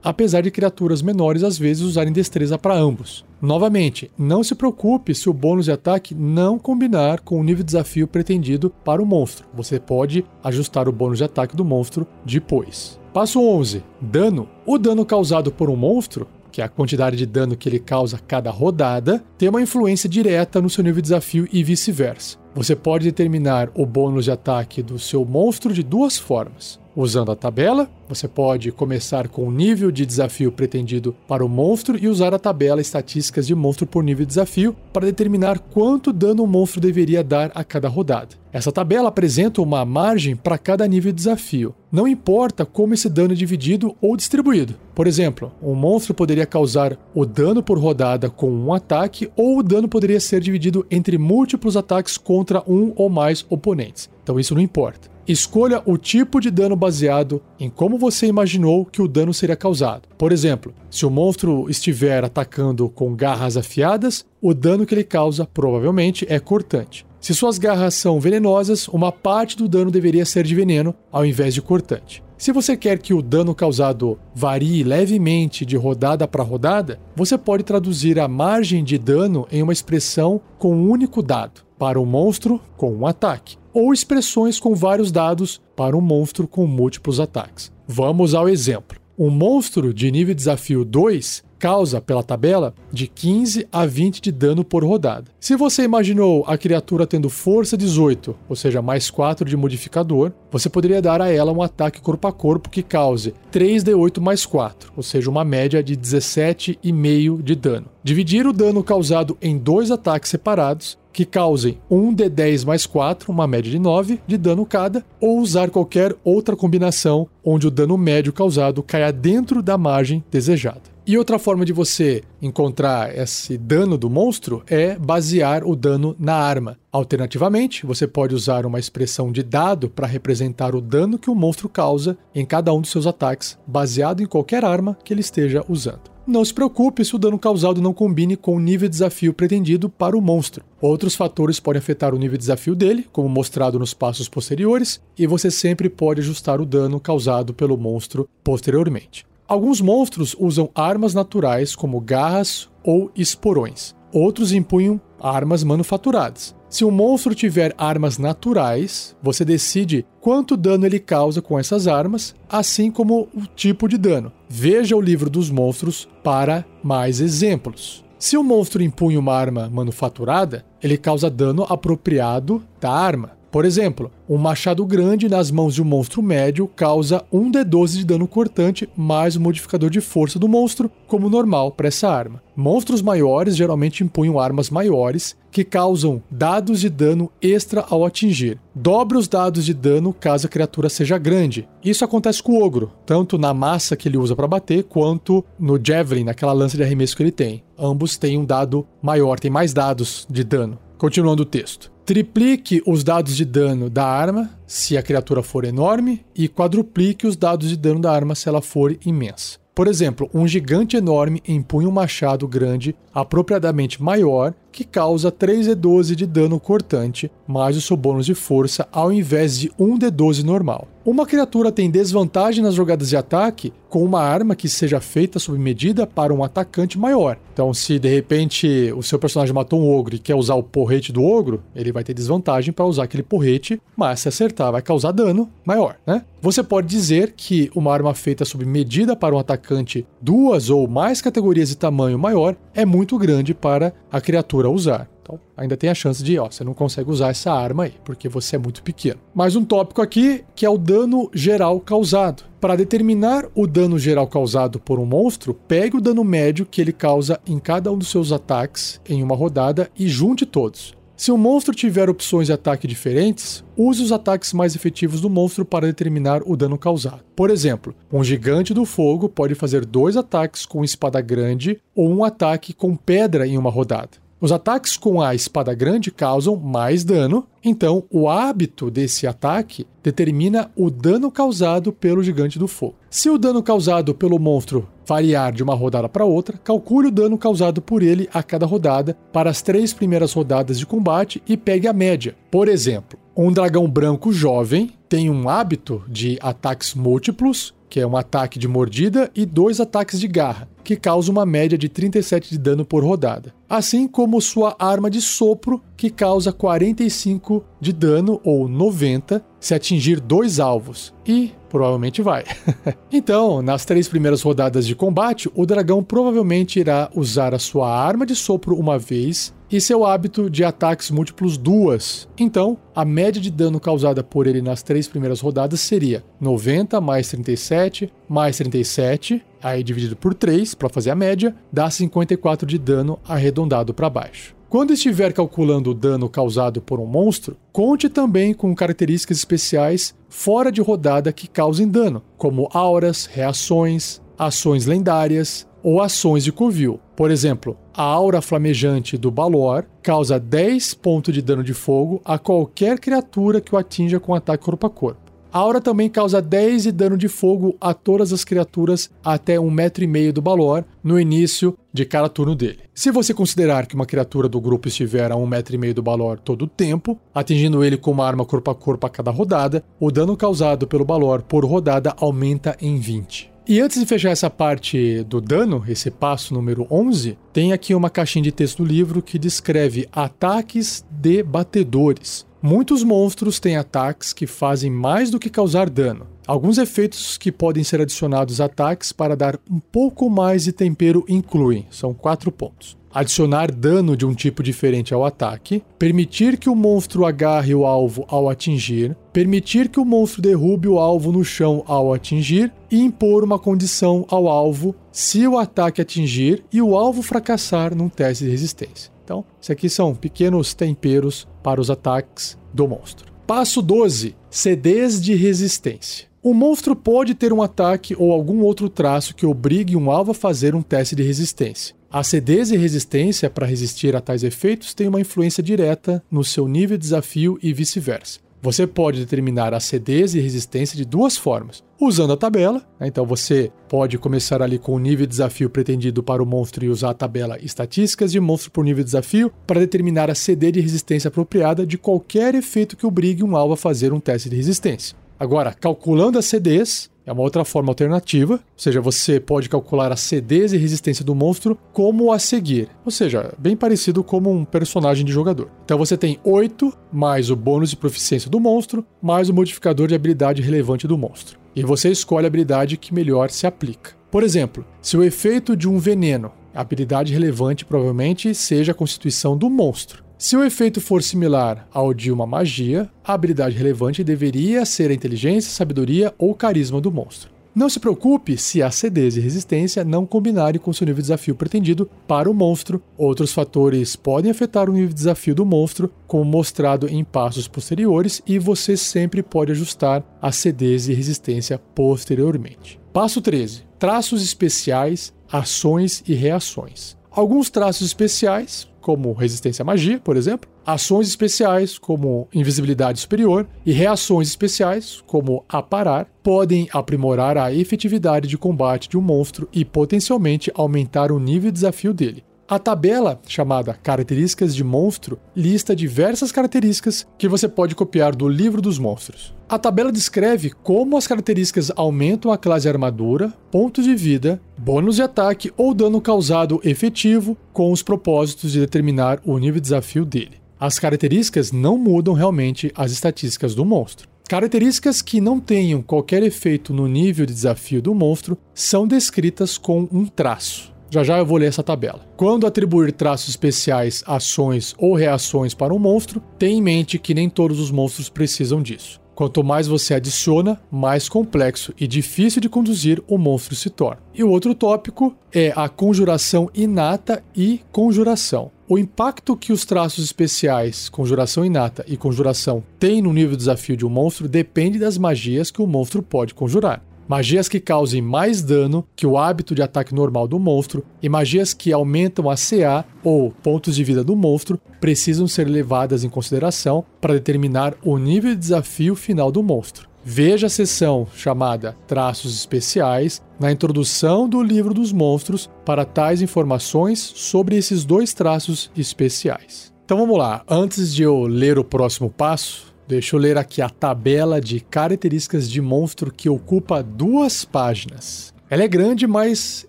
apesar de criaturas menores às vezes usarem destreza para ambos. Novamente, não se preocupe se o bônus de ataque não combinar com o nível de desafio pretendido para o monstro. Você pode ajustar o bônus de ataque do monstro depois. Passo 11: Dano. O dano causado por um monstro que é a quantidade de dano que ele causa cada rodada, tem uma influência direta no seu nível de desafio e vice-versa. Você pode determinar o bônus de ataque do seu monstro de duas formas. Usando a tabela, você pode começar com o nível de desafio pretendido para o monstro e usar a tabela estatísticas de monstro por nível de desafio para determinar quanto dano o monstro deveria dar a cada rodada. Essa tabela apresenta uma margem para cada nível de desafio. Não importa como esse dano é dividido ou distribuído. Por exemplo, um monstro poderia causar o dano por rodada com um ataque, ou o dano poderia ser dividido entre múltiplos ataques contra um ou mais oponentes. Então isso não importa. Escolha o tipo de dano baseado em como você imaginou que o dano seria causado. Por exemplo, se o monstro estiver atacando com garras afiadas, o dano que ele causa provavelmente é cortante. Se suas garras são venenosas, uma parte do dano deveria ser de veneno ao invés de cortante. Se você quer que o dano causado varie levemente de rodada para rodada, você pode traduzir a margem de dano em uma expressão com um único dado, para o monstro com um ataque, ou expressões com vários dados para um monstro com múltiplos ataques. Vamos ao exemplo. Um monstro de nível desafio 2 causa, pela tabela, de 15 a 20 de dano por rodada. Se você imaginou a criatura tendo força 18, ou seja, mais 4 de modificador, você poderia dar a ela um ataque corpo a corpo que cause 3d8 mais 4, ou seja, uma média de 17,5 de dano. Dividir o dano causado em dois ataques separados que causem 1 de 10 mais 4, uma média de 9 de dano cada, ou usar qualquer outra combinação onde o dano médio causado caia dentro da margem desejada. E outra forma de você encontrar esse dano do monstro é basear o dano na arma. Alternativamente, você pode usar uma expressão de dado para representar o dano que o monstro causa em cada um dos seus ataques, baseado em qualquer arma que ele esteja usando. Não se preocupe se o dano causado não combine com o nível de desafio pretendido para o monstro. Outros fatores podem afetar o nível de desafio dele, como mostrado nos passos posteriores, e você sempre pode ajustar o dano causado pelo monstro posteriormente. Alguns monstros usam armas naturais como garras ou esporões. Outros empunham armas manufaturadas. Se um monstro tiver armas naturais, você decide quanto dano ele causa com essas armas, assim como o tipo de dano. Veja o livro dos monstros para mais exemplos. Se o um monstro impunha uma arma manufaturada, ele causa dano apropriado da arma. Por exemplo, um machado grande nas mãos de um monstro médio causa 1d12 de dano cortante mais o modificador de força do monstro, como normal para essa arma. Monstros maiores geralmente impunham armas maiores que causam dados de dano extra ao atingir. Dobre os dados de dano caso a criatura seja grande. Isso acontece com o ogro, tanto na massa que ele usa para bater quanto no javelin, naquela lança de arremesso que ele tem. Ambos têm um dado maior, têm mais dados de dano. Continuando o texto. Triplique os dados de dano da arma se a criatura for enorme e quadruplique os dados de dano da arma se ela for imensa. Por exemplo, um gigante enorme empunha um machado grande, apropriadamente maior, que causa 3d12 de dano cortante, mais o seu bônus de força, ao invés de 1d12 normal. Uma criatura tem desvantagem nas jogadas de ataque com uma arma que seja feita sob medida para um atacante maior. Então, se de repente o seu personagem matou um ogro e quer usar o porrete do ogro, ele vai ter desvantagem para usar aquele porrete, mas se acertar vai causar dano maior, né? Você pode dizer que uma arma feita sob medida para um atacante duas ou mais categorias de tamanho maior é muito grande para a criatura usar. Então, ainda tem a chance de, ó, você não consegue usar essa arma aí, porque você é muito pequeno. Mais um tópico aqui, que é o dano geral causado. Para determinar o dano geral causado por um monstro, pegue o dano médio que ele causa em cada um dos seus ataques em uma rodada e junte todos. Se o monstro tiver opções de ataque diferentes, use os ataques mais efetivos do monstro para determinar o dano causado. Por exemplo, um gigante do fogo pode fazer dois ataques com espada grande ou um ataque com pedra em uma rodada. Os ataques com a espada grande causam mais dano, então o hábito desse ataque determina o dano causado pelo gigante do fogo. Se o dano causado pelo monstro variar de uma rodada para outra, calcule o dano causado por ele a cada rodada para as três primeiras rodadas de combate e pegue a média. Por exemplo, um dragão branco jovem tem um hábito de ataques múltiplos, que é um ataque de mordida e dois ataques de garra que causa uma média de 37 de dano por rodada. Assim como sua arma de sopro, que causa 45 de dano ou 90 se atingir dois alvos. E provavelmente vai. <laughs> então, nas três primeiras rodadas de combate, o dragão provavelmente irá usar a sua arma de sopro uma vez e seu hábito de ataques múltiplos duas. Então, a média de dano causada por ele nas três primeiras rodadas seria 90 mais 37 mais 37, aí dividido por 3 para fazer a média, dá 54 de dano arredondado para baixo. Quando estiver calculando o dano causado por um monstro, conte também com características especiais fora de rodada que causem dano, como auras, reações, ações lendárias, ou ações de Covil. Por exemplo, a aura flamejante do Balor causa 10 pontos de dano de fogo a qualquer criatura que o atinja com ataque corpo a corpo. A aura também causa 10 de dano de fogo a todas as criaturas até um metro e meio do Balor no início de cada turno dele. Se você considerar que uma criatura do grupo estiver a um metro e meio do Balor todo o tempo, atingindo ele com uma arma corpo a corpo a cada rodada, o dano causado pelo Balor por rodada aumenta em 20. E antes de fechar essa parte do dano, esse passo número 11, tem aqui uma caixinha de texto do livro que descreve ataques de batedores. Muitos monstros têm ataques que fazem mais do que causar dano. Alguns efeitos que podem ser adicionados a ataques para dar um pouco mais de tempero incluem, são quatro pontos adicionar dano de um tipo diferente ao ataque, permitir que o monstro agarre o alvo ao atingir, permitir que o monstro derrube o alvo no chão ao atingir e impor uma condição ao alvo se o ataque atingir e o alvo fracassar num teste de resistência. Então, isso aqui são pequenos temperos para os ataques do monstro. Passo 12: CDs de resistência. O monstro pode ter um ataque ou algum outro traço que obrigue um alvo a fazer um teste de resistência. Acidez e resistência para resistir a tais efeitos têm uma influência direta no seu nível de desafio e vice-versa. Você pode determinar a acidez e resistência de duas formas. Usando a tabela, né? então você pode começar ali com o nível de desafio pretendido para o monstro e usar a tabela estatísticas de monstro por nível de desafio para determinar a CD de resistência apropriada de qualquer efeito que obrigue um alvo a fazer um teste de resistência. Agora, calculando as CDs, é uma outra forma alternativa, ou seja, você pode calcular a CDs e resistência do monstro como a seguir, ou seja, bem parecido como um personagem de jogador. Então você tem 8 mais o bônus de proficiência do monstro, mais o modificador de habilidade relevante do monstro. E você escolhe a habilidade que melhor se aplica. Por exemplo, se o efeito de um veneno, a habilidade relevante provavelmente seja a constituição do monstro. Se o efeito for similar ao de uma magia, a habilidade relevante deveria ser a inteligência, sabedoria ou carisma do monstro. Não se preocupe se a CDs e resistência não combinarem com seu nível de desafio pretendido para o monstro. Outros fatores podem afetar o nível de desafio do monstro, como mostrado em passos posteriores, e você sempre pode ajustar a CDs e resistência posteriormente. Passo 13: Traços especiais, ações e reações. Alguns traços especiais, como resistência à magia, por exemplo, ações especiais, como invisibilidade superior, e reações especiais, como aparar, podem aprimorar a efetividade de combate de um monstro e potencialmente aumentar o nível de desafio dele. A tabela, chamada Características de Monstro, lista diversas características que você pode copiar do livro dos monstros. A tabela descreve como as características aumentam a classe armadura, pontos de vida, bônus de ataque ou dano causado efetivo, com os propósitos de determinar o nível de desafio dele. As características não mudam realmente as estatísticas do monstro. Características que não tenham qualquer efeito no nível de desafio do monstro são descritas com um traço. Já já eu vou ler essa tabela. Quando atribuir traços especiais, ações ou reações para um monstro, tenha em mente que nem todos os monstros precisam disso. Quanto mais você adiciona, mais complexo e difícil de conduzir o monstro se torna. E o outro tópico é a conjuração inata e conjuração. O impacto que os traços especiais, conjuração inata e conjuração, têm no nível de desafio de um monstro depende das magias que o monstro pode conjurar. Magias que causem mais dano que o hábito de ataque normal do monstro e magias que aumentam a CA ou pontos de vida do monstro precisam ser levadas em consideração para determinar o nível de desafio final do monstro. Veja a seção chamada Traços Especiais na introdução do livro dos monstros para tais informações sobre esses dois traços especiais. Então vamos lá, antes de eu ler o próximo passo, Deixa eu ler aqui a tabela de características de monstro que ocupa duas páginas. Ela é grande, mas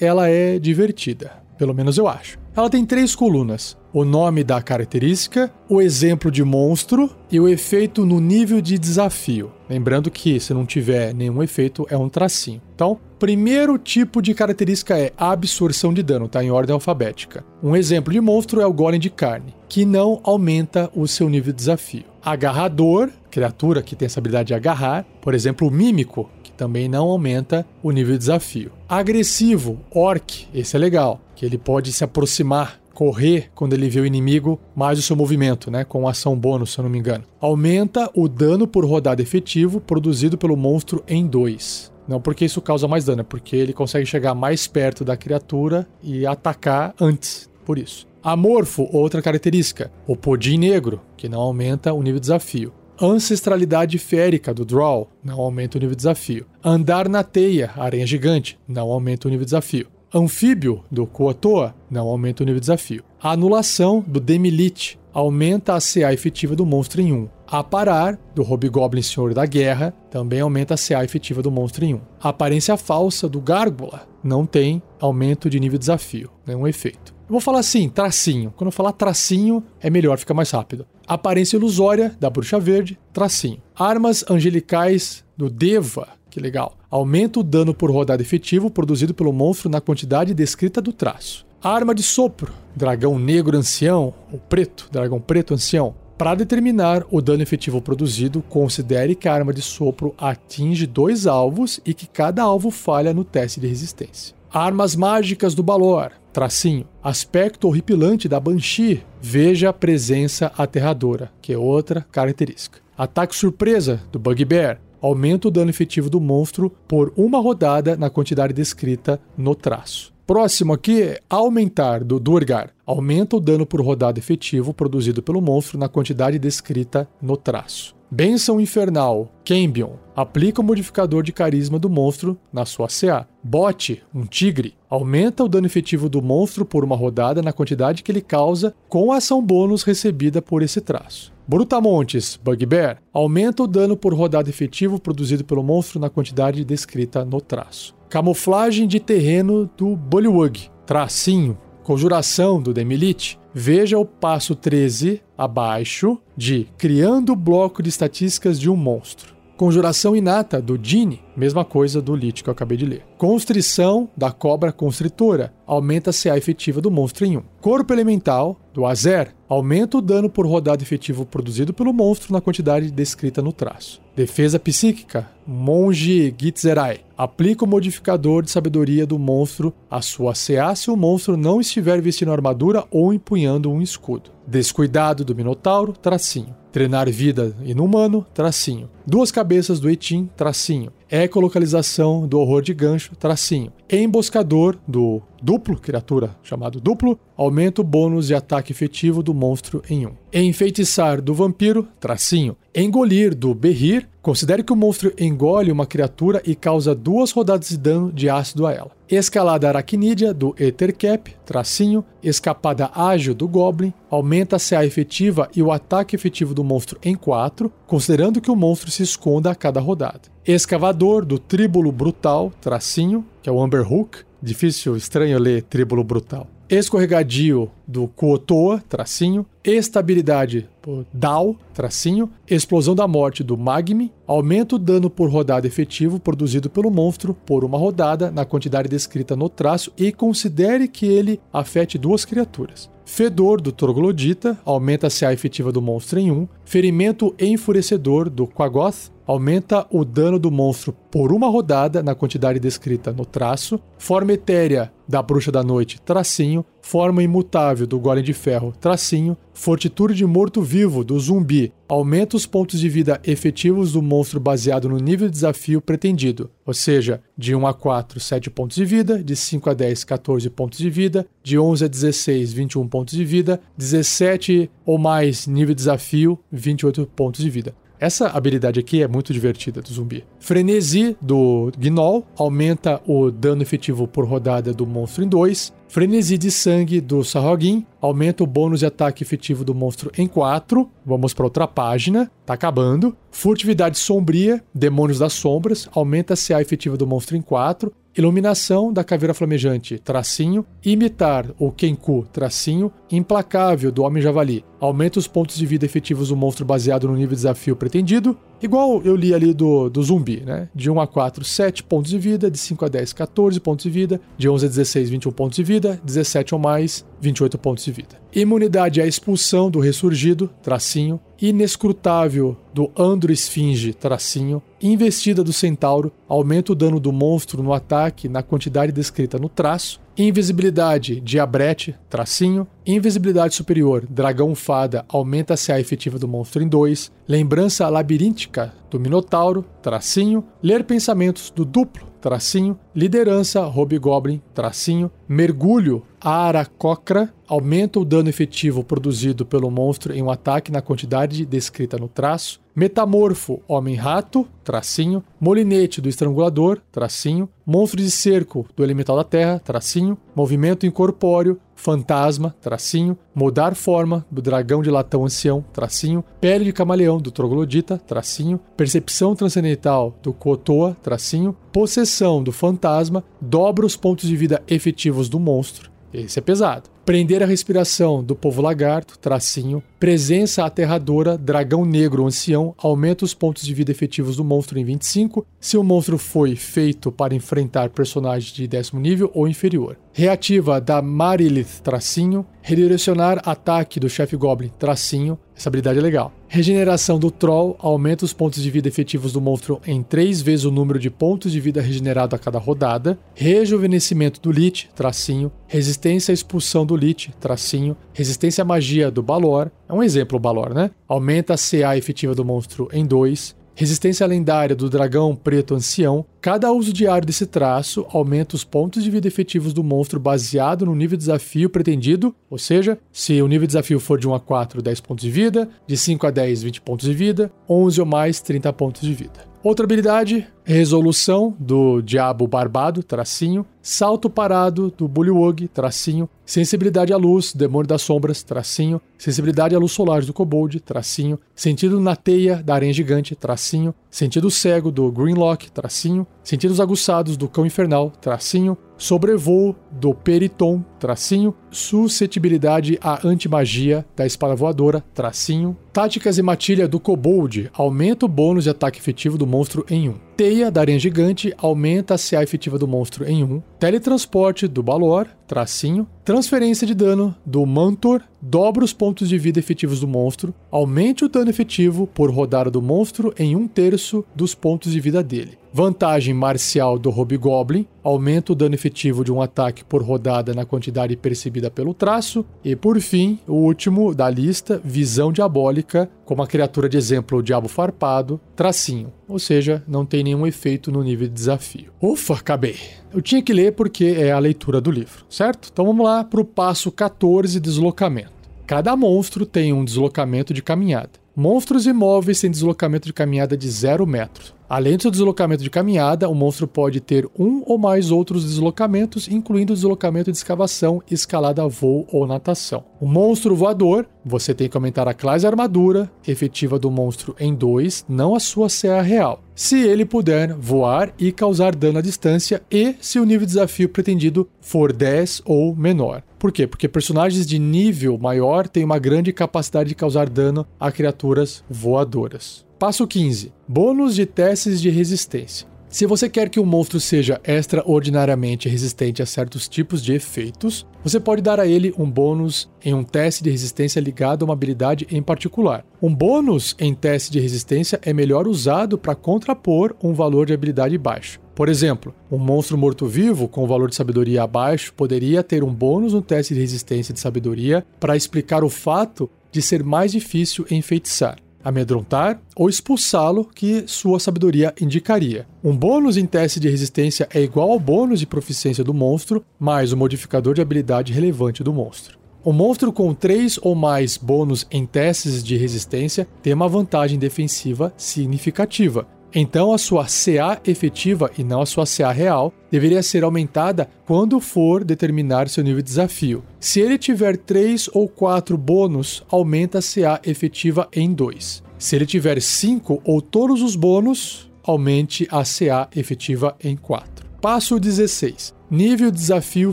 ela é divertida. Pelo menos eu acho. Ela tem três colunas: o nome da característica, o exemplo de monstro e o efeito no nível de desafio. Lembrando que se não tiver nenhum efeito, é um tracinho. Então, primeiro tipo de característica é absorção de dano, tá em ordem alfabética. Um exemplo de monstro é o golem de carne, que não aumenta o seu nível de desafio. Agarrador, criatura que tem essa habilidade de agarrar, por exemplo, o mímico, que também não aumenta o nível de desafio. Agressivo, orc, esse é legal, que ele pode se aproximar correr quando ele vê o inimigo, mais o seu movimento, né, com ação bônus, se eu não me engano. Aumenta o dano por rodada efetivo produzido pelo monstro em 2. Não porque isso causa mais dano, é porque ele consegue chegar mais perto da criatura e atacar antes, por isso. Amorfo, outra característica, o pudim negro, que não aumenta o nível de desafio. Ancestralidade férica do Draw, não aumenta o nível de desafio. Andar na teia, aranha gigante, não aumenta o nível de desafio. Anfíbio, do Koatoa, não aumenta o nível de desafio. Anulação do Demilite aumenta a CA efetiva do monstro em 1. A parar, do Hobgoblin Senhor da Guerra, também aumenta a CA efetiva do monstro em 1. A aparência falsa do Gárgula não tem aumento de nível de desafio, nenhum efeito. Eu vou falar assim, tracinho. Quando eu falar tracinho, é melhor, fica mais rápido. Aparência ilusória da Bruxa Verde, tracinho. Armas angelicais do Deva, que legal. Aumenta o dano por rodada efetivo produzido pelo monstro na quantidade descrita do traço. Arma de sopro, dragão negro ancião, ou preto, dragão preto ancião. Para determinar o dano efetivo produzido, considere que a arma de sopro atinge dois alvos e que cada alvo falha no teste de resistência. Armas mágicas do Balor, tracinho. Aspecto horripilante da Banshee, veja a presença aterradora, que é outra característica. Ataque surpresa do Bugbear, aumenta o dano efetivo do monstro por uma rodada na quantidade descrita no traço. Próximo aqui é aumentar do Durgar. Aumenta o dano por rodada efetivo produzido pelo monstro na quantidade descrita no traço. Benção Infernal, Cambion, aplica o modificador de carisma do monstro na sua CA. Bote, um tigre, aumenta o dano efetivo do monstro por uma rodada na quantidade que ele causa com a ação bônus recebida por esse traço. Brutamontes, Bugbear, aumenta o dano por rodada efetivo produzido pelo monstro na quantidade descrita no traço. Camuflagem de terreno do Bullywug, tracinho, conjuração do Demilite. Veja o passo 13 abaixo de Criando o bloco de estatísticas de um monstro. Conjuração inata do Dini, mesma coisa do Lich que eu acabei de ler. Constrição da cobra constritora, aumenta a CA efetiva do monstro em 1. Corpo elemental do Azer, aumenta o dano por rodada efetivo produzido pelo monstro na quantidade descrita no traço. Defesa psíquica, Monge Gitzerai, aplica o modificador de sabedoria do monstro à sua CA se o monstro não estiver vestindo armadura ou empunhando um escudo. Descuidado do Minotauro, tracinho. Treinar vida inumano, tracinho. Duas cabeças do Etim, tracinho. Ecolocalização do horror de gancho, tracinho. Emboscador do duplo, criatura chamado duplo, aumenta o bônus de ataque efetivo do monstro em 1. Enfeitiçar do vampiro, tracinho. Engolir do berrir, considere que o monstro engole uma criatura e causa duas rodadas de dano de ácido a ela. Escalada aracnídea do Ethercap, tracinho. Escapada ágil do Goblin, aumenta a CA efetiva e o ataque efetivo do monstro em 4, considerando que o monstro se esconda a cada rodada. Escavador do Tríbulo Brutal, tracinho, que é o Amber Hook, difícil, estranho ler Tríbulo Brutal. Escorregadio do Kuotoa, tracinho. Estabilidade por Dao, tracinho. Explosão da morte do Magmi. Aumenta o dano por rodada efetivo produzido pelo monstro por uma rodada na quantidade descrita no traço e considere que ele afete duas criaturas. Fedor do Troglodita aumenta a CA efetiva do monstro em 1. Ferimento enfurecedor do Quagoth aumenta o dano do monstro por uma rodada na quantidade descrita no traço. Forma etérea da Bruxa da Noite, tracinho. Forma imutável do Golem de Ferro, tracinho. Fortitude de morto-vivo do zumbi aumenta os pontos de vida efetivos do monstro baseado no nível de desafio pretendido, ou seja, de 1 a 4, 7 pontos de vida, de 5 a 10, 14 pontos de vida, de 11 a 16, 21 pontos de vida, 17 ou mais nível de desafio, 28 pontos de vida. Essa habilidade aqui é muito divertida do zumbi. Frenesi do Gnoll aumenta o dano efetivo por rodada do monstro em 2. Frenesi de sangue do Sarrogin aumenta o bônus de ataque efetivo do monstro em 4. Vamos para outra página, tá acabando. Furtividade sombria, Demônios das Sombras, aumenta a CA efetiva do monstro em 4. Iluminação da Caveira Flamejante, tracinho. Imitar o Kenku, tracinho. Implacável do Homem Javali. Aumenta os pontos de vida efetivos do monstro baseado no nível de desafio pretendido. Igual eu li ali do, do zumbi, né? De 1 a 4, 7 pontos de vida. De 5 a 10, 14 pontos de vida. De 11 a 16, 21 pontos de vida. 17 ou mais, 28 pontos de vida. Imunidade à expulsão do ressurgido, tracinho. Inescrutável do Andro Esfinge, tracinho. Investida do centauro, aumenta o dano do monstro no ataque na quantidade descrita no traço. Invisibilidade, Diabrete, tracinho. Invisibilidade superior, Dragão Fada, aumenta a efetiva do monstro em 2. Lembrança labiríntica do Minotauro, tracinho. Ler pensamentos do duplo, tracinho. Liderança, Hobgoblin, tracinho. Mergulho, Aracocra, aumenta o dano efetivo produzido pelo monstro em um ataque na quantidade descrita no traço. Metamorfo, Homem-Rato, tracinho. Molinete do Estrangulador, tracinho. Monstro de Cerco do Elemental da Terra, tracinho. Movimento Incorpóreo, Fantasma, tracinho. Mudar Forma do Dragão de Latão Ancião, tracinho. Pele de Camaleão do Troglodita, tracinho. Percepção Transcendental do Kotoa, tracinho. Possessão do Fantasma, dobra os pontos de vida efetivos do monstro. Esse é pesado. Prender a respiração do povo lagarto, tracinho. Presença aterradora, dragão negro ancião, aumenta os pontos de vida efetivos do monstro em 25, se o monstro foi feito para enfrentar personagens de décimo nível ou inferior. Reativa da Marilith, tracinho. Redirecionar ataque do chefe Goblin, tracinho. Essa habilidade é legal. Regeneração do Troll aumenta os pontos de vida efetivos do monstro em 3 vezes o número de pontos de vida regenerado a cada rodada. Rejuvenescimento do Lich, tracinho. Resistência à expulsão do Lich, tracinho. Resistência à magia do Balor. É um exemplo o Balor, né? Aumenta a CA efetiva do monstro em 2. Resistência lendária do dragão preto ancião. Cada uso diário desse traço aumenta os pontos de vida efetivos do monstro baseado no nível de desafio pretendido, ou seja, se o nível de desafio for de 1 a 4, 10 pontos de vida, de 5 a 10, 20 pontos de vida, 11 ou mais, 30 pontos de vida. Outra habilidade, resolução do Diabo Barbado, tracinho. Salto parado do Bullywug, tracinho. Sensibilidade à luz, Demônio das Sombras, tracinho. Sensibilidade à luz solar do Kobold, tracinho. Sentido na teia da Aranha Gigante, tracinho. Sentido cego do Greenlock, tracinho. Sentidos aguçados do Cão Infernal, tracinho. Sobrevoo do Periton, tracinho. Suscetibilidade à antimagia da Espada Voadora, tracinho. Táticas e matilha do Kobold aumenta o bônus de ataque efetivo do monstro em 1. Teia da Aranha Gigante aumenta a CA efetiva do monstro em 1. Teletransporte do Balor, tracinho. Transferência de dano do Mantor dobra os pontos de vida efetivos do monstro, aumente o dano efetivo por rodada do monstro em um terço dos pontos de vida dele. Vantagem marcial do Hobgoblin, aumenta o dano efetivo de um ataque por rodada na quantidade percebida pelo traço. E por fim, o último da lista, visão diabólica, como a criatura de exemplo, o Diabo Farpado, tracinho. Ou seja, não tem nenhum efeito no nível de desafio. Ufa, acabei. Eu tinha que ler porque é a leitura do livro, certo? Então vamos lá para o passo 14, deslocamento. Cada monstro tem um deslocamento de caminhada. Monstros imóveis têm deslocamento de caminhada de 0 metros. Além do seu deslocamento de caminhada, o monstro pode ter um ou mais outros deslocamentos, incluindo o deslocamento de escavação, escalada, voo ou natação. O monstro voador, você tem que aumentar a classe armadura efetiva do monstro em 2, não a sua CA real. Se ele puder voar e causar dano à distância e se o nível de desafio pretendido for 10 ou menor. Por quê? Porque personagens de nível maior têm uma grande capacidade de causar dano a criaturas voadoras. Passo 15. Bônus de testes de resistência. Se você quer que o monstro seja extraordinariamente resistente a certos tipos de efeitos, você pode dar a ele um bônus em um teste de resistência ligado a uma habilidade em particular. Um bônus em teste de resistência é melhor usado para contrapor um valor de habilidade baixo. Por exemplo, um monstro morto-vivo com valor de sabedoria abaixo poderia ter um bônus no teste de resistência de sabedoria para explicar o fato de ser mais difícil enfeitiçar amedrontar ou expulsá-lo, que sua sabedoria indicaria. Um bônus em teste de resistência é igual ao bônus de proficiência do monstro, mais o modificador de habilidade relevante do monstro. O monstro com 3 ou mais bônus em testes de resistência tem uma vantagem defensiva significativa, então a sua CA efetiva e não a sua CA real deveria ser aumentada quando for determinar seu nível de desafio. Se ele tiver 3 ou 4 bônus, aumenta a CA efetiva em 2. Se ele tiver 5 ou todos os bônus, aumente a CA efetiva em 4. Passo 16. Nível desafio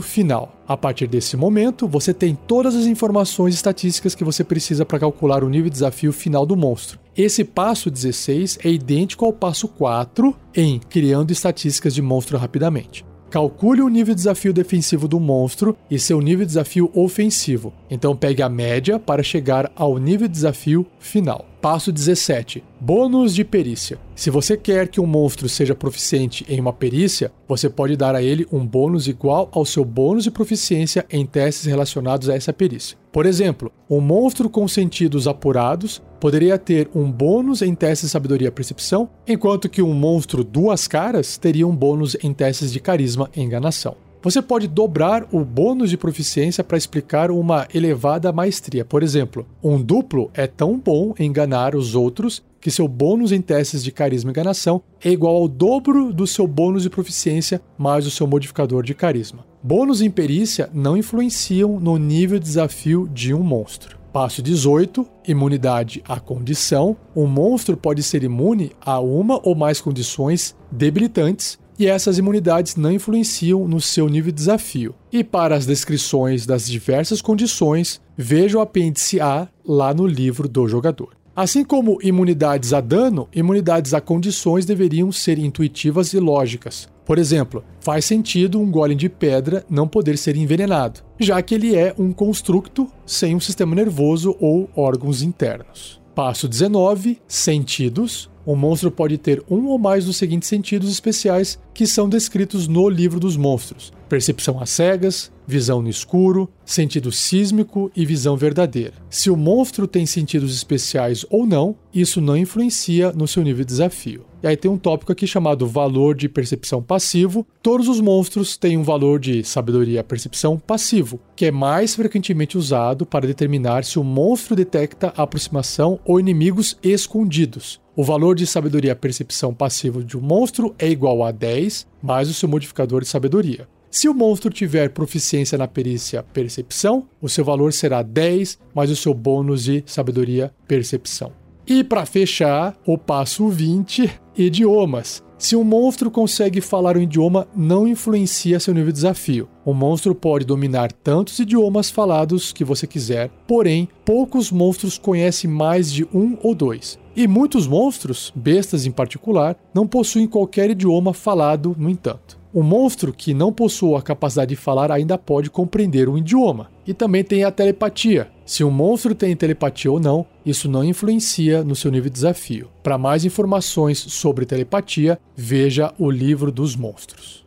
final. A partir desse momento, você tem todas as informações estatísticas que você precisa para calcular o nível de desafio final do monstro. Esse passo 16 é idêntico ao passo 4 em criando estatísticas de monstro rapidamente. Calcule o nível de desafio defensivo do monstro e seu nível de desafio ofensivo. Então pegue a média para chegar ao nível de desafio final. Passo 17. Bônus de perícia. Se você quer que um monstro seja proficiente em uma perícia, você pode dar a ele um bônus igual ao seu bônus de proficiência em testes relacionados a essa perícia. Por exemplo, um monstro com sentidos apurados poderia ter um bônus em testes de sabedoria e percepção, enquanto que um monstro duas caras teria um bônus em testes de carisma e enganação. Você pode dobrar o bônus de proficiência para explicar uma elevada maestria. Por exemplo, um duplo é tão bom em enganar os outros que seu bônus em testes de carisma e enganação é igual ao dobro do seu bônus de proficiência mais o seu modificador de carisma. Bônus em perícia não influenciam no nível de desafio de um monstro. Passo 18, imunidade à condição. Um monstro pode ser imune a uma ou mais condições debilitantes e essas imunidades não influenciam no seu nível de desafio. E para as descrições das diversas condições, veja o apêndice A lá no livro do jogador. Assim como imunidades a dano, imunidades a condições deveriam ser intuitivas e lógicas. Por exemplo, faz sentido um golem de pedra não poder ser envenenado, já que ele é um construto sem um sistema nervoso ou órgãos internos. Passo 19: Sentidos. Um monstro pode ter um ou mais dos seguintes sentidos especiais que são descritos no livro dos monstros: percepção às cegas, visão no escuro, sentido sísmico e visão verdadeira. Se o monstro tem sentidos especiais ou não, isso não influencia no seu nível de desafio. E aí tem um tópico aqui chamado valor de percepção passivo. Todos os monstros têm um valor de sabedoria percepção passivo, que é mais frequentemente usado para determinar se o monstro detecta aproximação ou inimigos escondidos. O valor de sabedoria percepção passivo de um monstro é igual a 10 mais o seu modificador de sabedoria. Se o monstro tiver proficiência na perícia percepção, o seu valor será 10 mais o seu bônus de sabedoria percepção. E para fechar, o passo 20, idiomas. Se um monstro consegue falar um idioma, não influencia seu nível de desafio. O monstro pode dominar tantos idiomas falados que você quiser, porém, poucos monstros conhecem mais de um ou dois. E muitos monstros, bestas em particular, não possuem qualquer idioma falado, no entanto. Um monstro que não possua a capacidade de falar ainda pode compreender um idioma. E também tem a telepatia. Se um monstro tem telepatia ou não, isso não influencia no seu nível de desafio. Para mais informações sobre telepatia, veja o livro dos monstros.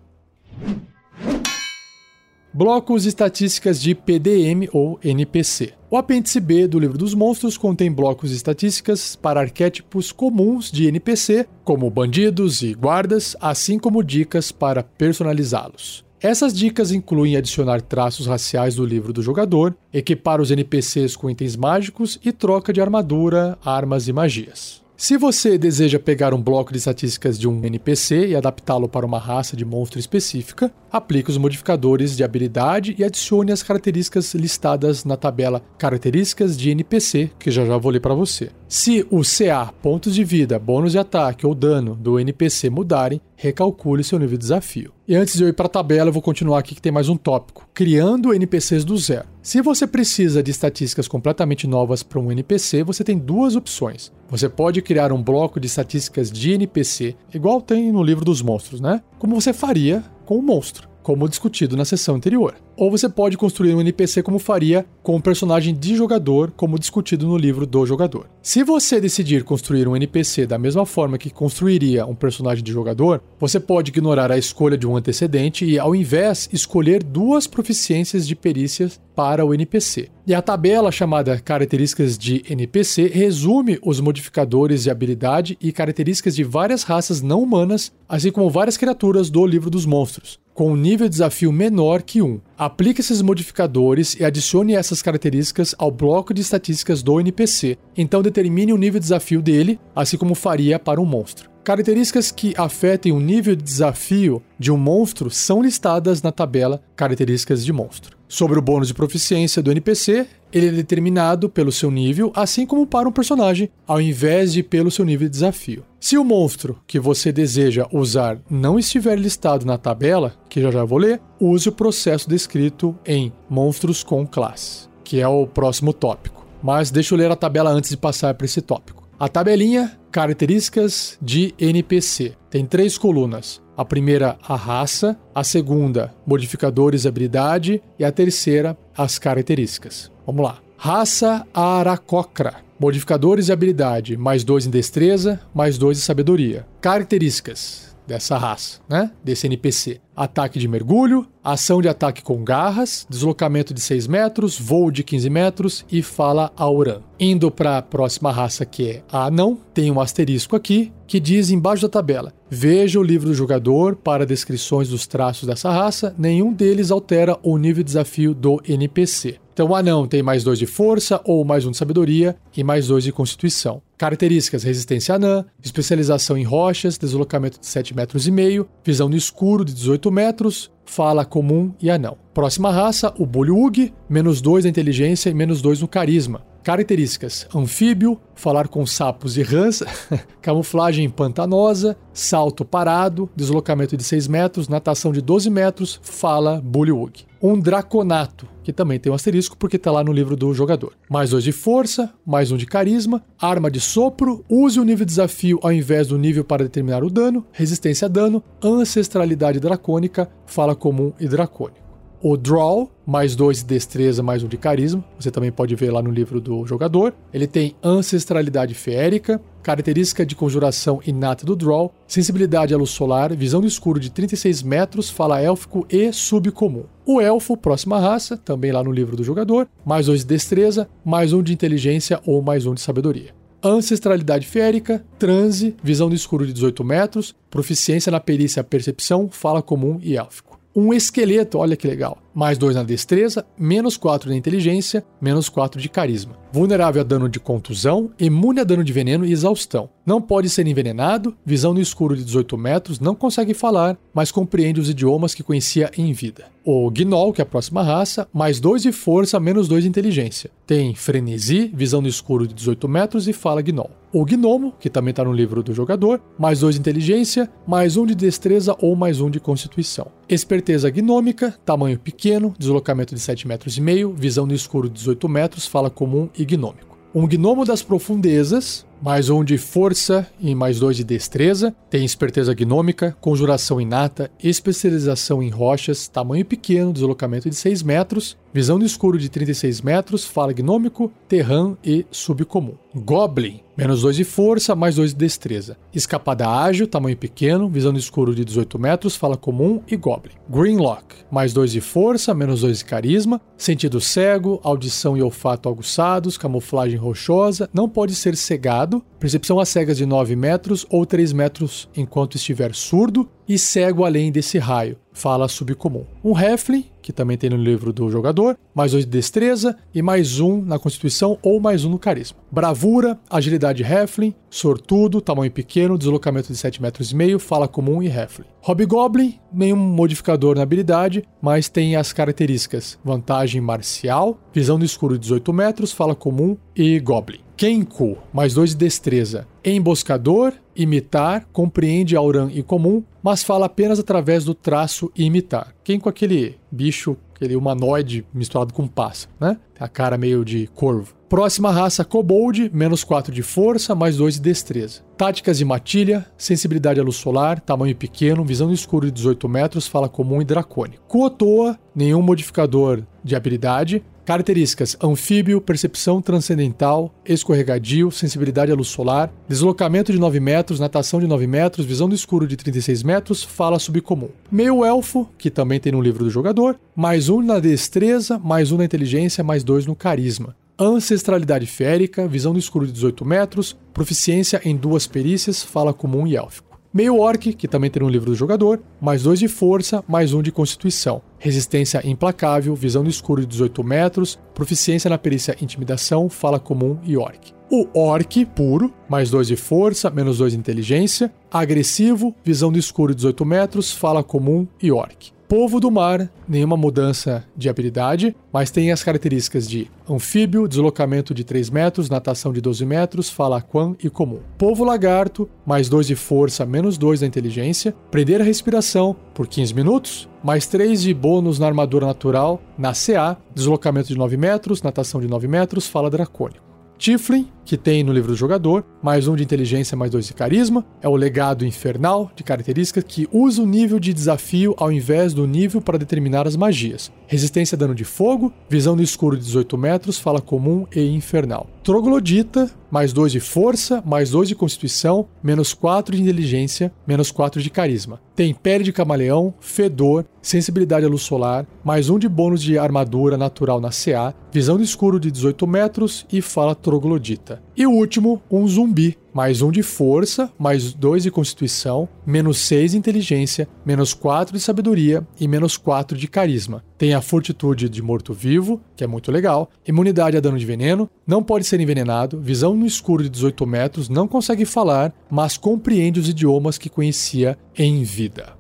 Blocos estatísticas de PDM ou NPC. O apêndice B do livro dos monstros contém blocos estatísticas para arquétipos comuns de NPC, como bandidos e guardas, assim como dicas para personalizá-los. Essas dicas incluem adicionar traços raciais do livro do jogador, equipar os NPCs com itens mágicos e troca de armadura, armas e magias. Se você deseja pegar um bloco de estatísticas de um NPC e adaptá-lo para uma raça de monstro específica, aplique os modificadores de habilidade e adicione as características listadas na tabela Características de NPC, que já já vou ler para você. Se o CA, pontos de vida, bônus de ataque ou dano do NPC mudarem, recalcule seu nível de desafio. E antes de eu ir para a tabela, eu vou continuar aqui que tem mais um tópico: criando NPCs do zero. Se você precisa de estatísticas completamente novas para um NPC, você tem duas opções. Você pode criar um bloco de estatísticas de NPC, igual tem no livro dos monstros, né? Como você faria com o um monstro como discutido na sessão anterior. Ou você pode construir um NPC como faria com um personagem de jogador, como discutido no livro do jogador. Se você decidir construir um NPC da mesma forma que construiria um personagem de jogador, você pode ignorar a escolha de um antecedente e, ao invés, escolher duas proficiências de perícias para o NPC. E a tabela chamada Características de NPC resume os modificadores de habilidade e características de várias raças não humanas, assim como várias criaturas do livro dos monstros com um nível de desafio menor que 1. Aplique esses modificadores e adicione essas características ao bloco de estatísticas do NPC. Então determine o nível de desafio dele, assim como faria para um monstro. Características que afetem o nível de desafio de um monstro são listadas na tabela Características de Monstro. Sobre o bônus de proficiência do NPC, ele é determinado pelo seu nível, assim como para um personagem, ao invés de pelo seu nível de desafio. Se o monstro que você deseja usar não estiver listado na tabela, que já já vou ler, use o processo descrito em Monstros com Classe, que é o próximo tópico. Mas deixa eu ler a tabela antes de passar para esse tópico. A tabelinha Características de NPC tem três colunas. A primeira, a raça, a segunda, modificadores e habilidade, e a terceira, as características. Vamos lá. Raça Aracocra. Modificadores e habilidade, mais dois em destreza, mais dois em sabedoria. Características dessa raça, né? Desse NPC. Ataque de mergulho, ação de ataque com garras, deslocamento de 6 metros, voo de 15 metros e fala Auran. Indo para a próxima raça que é a Anão, tem um asterisco aqui que diz embaixo da tabela: Veja o livro do jogador para descrições dos traços dessa raça, nenhum deles altera o nível de desafio do NPC. Então, o anão tem mais dois de força ou mais um de sabedoria e mais dois de constituição. Características: resistência anã, especialização em rochas, deslocamento de 7 metros e meio, visão no escuro de 18 metros, fala comum e anão. Próxima raça, o Bullywug, menos 2 na inteligência e menos 2 no carisma. Características: anfíbio, falar com sapos e rãs, <laughs> camuflagem pantanosa, salto parado, deslocamento de 6 metros, natação de 12 metros, fala Bullywug. Um draconato, que também tem um asterisco porque está lá no livro do jogador. Mais dois de força, mais um de carisma, arma de sopro, use o nível de desafio ao invés do nível para determinar o dano, resistência a dano, ancestralidade dracônica, fala comum e dracônico o Draw, mais dois de destreza, mais um de carisma. Você também pode ver lá no livro do jogador. Ele tem ancestralidade feérica, característica de conjuração inata do Draw, sensibilidade à luz solar, visão no escuro de 36 metros, fala élfico e subcomum. O elfo, próxima raça, também lá no livro do jogador, mais dois de destreza, mais um de inteligência ou mais um de sabedoria ancestralidade férica, transe, visão no escuro de 18 metros, proficiência na perícia percepção, fala comum e élfico um esqueleto, olha que legal. Mais 2 na destreza, menos 4 na inteligência, menos 4 de carisma. Vulnerável a dano de contusão, imune a dano de veneno e exaustão. Não pode ser envenenado, visão no escuro de 18 metros, não consegue falar, mas compreende os idiomas que conhecia em vida. O Gnoll, que é a próxima raça, mais 2 de força, menos 2 de inteligência. Tem frenesi, visão no escuro de 18 metros e fala Gnoll. O Gnomo, que também está no livro do jogador, mais 2 de inteligência, mais 1 um de destreza ou mais 1 um de constituição. Esperteza gnômica, tamanho pequeno, deslocamento de 7 metros e meio, visão no escuro de 18 metros, fala comum e gnômico. Um gnomo das profundezas, mais um de força e mais dois de destreza. Tem esperteza gnômica, conjuração inata, especialização em rochas, tamanho pequeno, deslocamento de 6 metros, visão no escuro de 36 metros, fala gnômico, terran e subcomum. Goblin, menos 2 de força, mais 2 de destreza. Escapada ágil, tamanho pequeno, visão no escuro de 18 metros, fala comum e goblin. Greenlock, mais 2 de força, menos 2 de carisma, sentido cego, audição e olfato aguçados, camuflagem rochosa, não pode ser cegado, percepção às cegas de 9 metros ou 3 metros enquanto estiver surdo e cego além desse raio, fala subcomum. Um Heflin, que também tem no livro do jogador, mais dois de destreza e mais um na constituição ou mais um no carisma. Bravura, agilidade Heflin, sortudo, tamanho pequeno, deslocamento de 7 metros e meio, fala comum e Heflin. Hobgoblin, nenhum modificador na habilidade, mas tem as características vantagem marcial, visão no escuro de 18 metros, fala comum e Goblin. Kenku, mais dois de destreza. Emboscador, imitar, compreende Auran e comum, mas fala apenas através do traço imitar. Kenku é aquele bicho, aquele humanoide misturado com pássaro, né? Tem a cara meio de corvo. Próxima raça, Kobold, menos 4 de força, mais 2 de destreza. Táticas de matilha, sensibilidade à luz solar, tamanho pequeno, visão no escuro de 18 metros, fala comum e dracônico. Kuotoa, nenhum modificador de habilidade, Características: anfíbio, percepção transcendental, escorregadio, sensibilidade à luz solar, deslocamento de 9 metros, natação de 9 metros, visão do escuro de 36 metros, fala subcomum. Meio elfo, que também tem no livro do jogador, mais um na destreza, mais um na inteligência, mais dois no carisma. Ancestralidade férica, visão no escuro de 18 metros, proficiência em duas perícias, fala comum e élfico. Meio orc, que também tem no livro do jogador, mais dois de força, mais um de constituição. Resistência implacável, visão no escuro de 18 metros, proficiência na perícia intimidação, fala comum e orc. O orc puro, mais dois de força, menos dois de inteligência. Agressivo, visão no escuro de 18 metros, fala comum e orc. Povo do mar, nenhuma mudança de habilidade, mas tem as características de anfíbio, deslocamento de 3 metros, natação de 12 metros, fala quan e comum. Povo lagarto, mais 2 de força, menos 2 da inteligência, prender a respiração por 15 minutos, mais 3 de bônus na armadura natural, na CA, deslocamento de 9 metros, natação de 9 metros, fala dracônico. Tiflin, que tem no livro do jogador, mais um de inteligência, mais dois de carisma. É o legado infernal de características que usa o nível de desafio ao invés do nível para determinar as magias. Resistência a dano de fogo, visão no escuro de 18 metros, fala comum e infernal. Troglodita, mais 2 de força, mais 2 de constituição, menos 4 de inteligência, menos 4 de carisma. Tem pele de camaleão, fedor, sensibilidade à luz solar, mais 1 de bônus de armadura natural na CA, visão no escuro de 18 metros e fala troglodita. E o último, um zumbi, mais um de força, mais dois de constituição, menos seis de inteligência, menos quatro de sabedoria e menos quatro de carisma. Tem a fortitude de morto-vivo, que é muito legal, imunidade a dano de veneno, não pode ser envenenado, visão no escuro de 18 metros, não consegue falar, mas compreende os idiomas que conhecia em vida.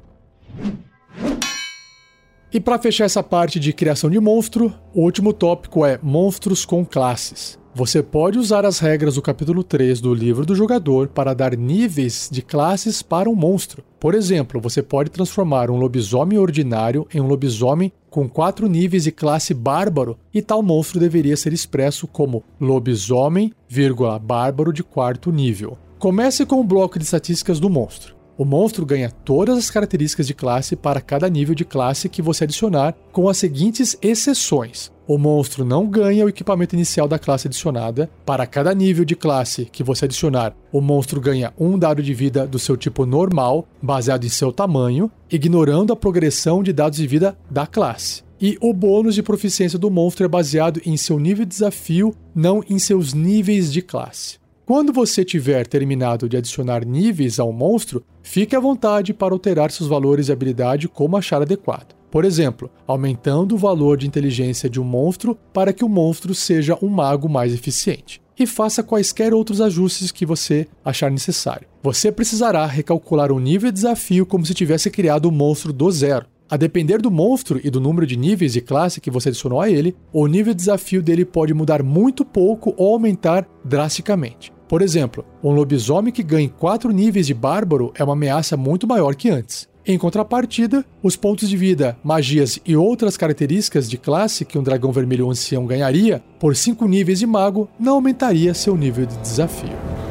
E para fechar essa parte de criação de monstro, o último tópico é monstros com classes. Você pode usar as regras do capítulo 3 do livro do jogador para dar níveis de classes para um monstro. Por exemplo, você pode transformar um lobisomem ordinário em um lobisomem com quatro níveis de classe bárbaro, e tal monstro deveria ser expresso como lobisomem, vírgula, bárbaro de quarto nível. Comece com o bloco de estatísticas do monstro. O monstro ganha todas as características de classe para cada nível de classe que você adicionar, com as seguintes exceções: o monstro não ganha o equipamento inicial da classe adicionada. Para cada nível de classe que você adicionar, o monstro ganha um dado de vida do seu tipo normal, baseado em seu tamanho, ignorando a progressão de dados de vida da classe. E o bônus de proficiência do monstro é baseado em seu nível de desafio, não em seus níveis de classe. Quando você tiver terminado de adicionar níveis ao monstro, fique à vontade para alterar seus valores de habilidade como achar adequado. Por exemplo, aumentando o valor de inteligência de um monstro para que o monstro seja um mago mais eficiente. E faça quaisquer outros ajustes que você achar necessário. Você precisará recalcular o nível de desafio como se tivesse criado o monstro do zero. A depender do monstro e do número de níveis de classe que você adicionou a ele, o nível de desafio dele pode mudar muito pouco ou aumentar drasticamente. Por exemplo, um lobisomem que ganhe 4 níveis de bárbaro é uma ameaça muito maior que antes. Em contrapartida, os pontos de vida, magias e outras características de classe que um dragão vermelho ancião ganharia por 5 níveis de mago não aumentaria seu nível de desafio.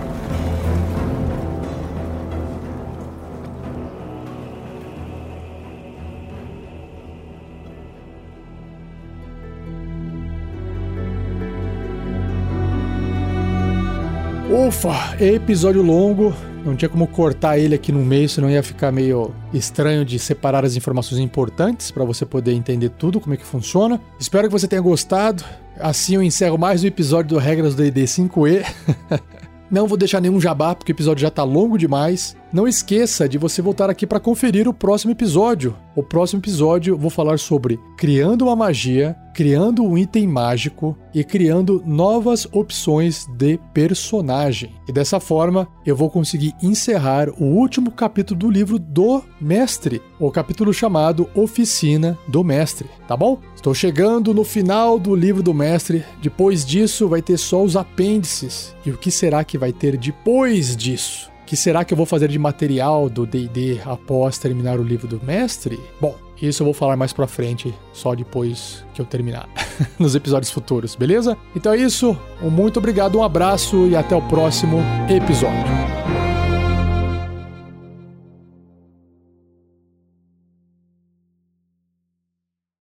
Ufa, episódio longo. Não tinha como cortar ele aqui no meio, senão ia ficar meio estranho de separar as informações importantes para você poder entender tudo, como é que funciona. Espero que você tenha gostado. Assim eu encerro mais um episódio do Regras do ID 5E. <laughs> Não vou deixar nenhum jabá, porque o episódio já tá longo demais. Não esqueça de você voltar aqui para conferir o próximo episódio. O próximo episódio eu vou falar sobre criando uma magia, criando um item mágico e criando novas opções de personagem. E dessa forma eu vou conseguir encerrar o último capítulo do livro do mestre, o capítulo chamado Oficina do Mestre, tá bom? Estou chegando no final do livro do mestre. Depois disso vai ter só os apêndices. E o que será que vai ter depois disso? Que será que eu vou fazer de material do D&D após terminar o livro do mestre? Bom, isso eu vou falar mais pra frente, só depois que eu terminar, <laughs> nos episódios futuros, beleza? Então é isso, um muito obrigado, um abraço e até o próximo episódio.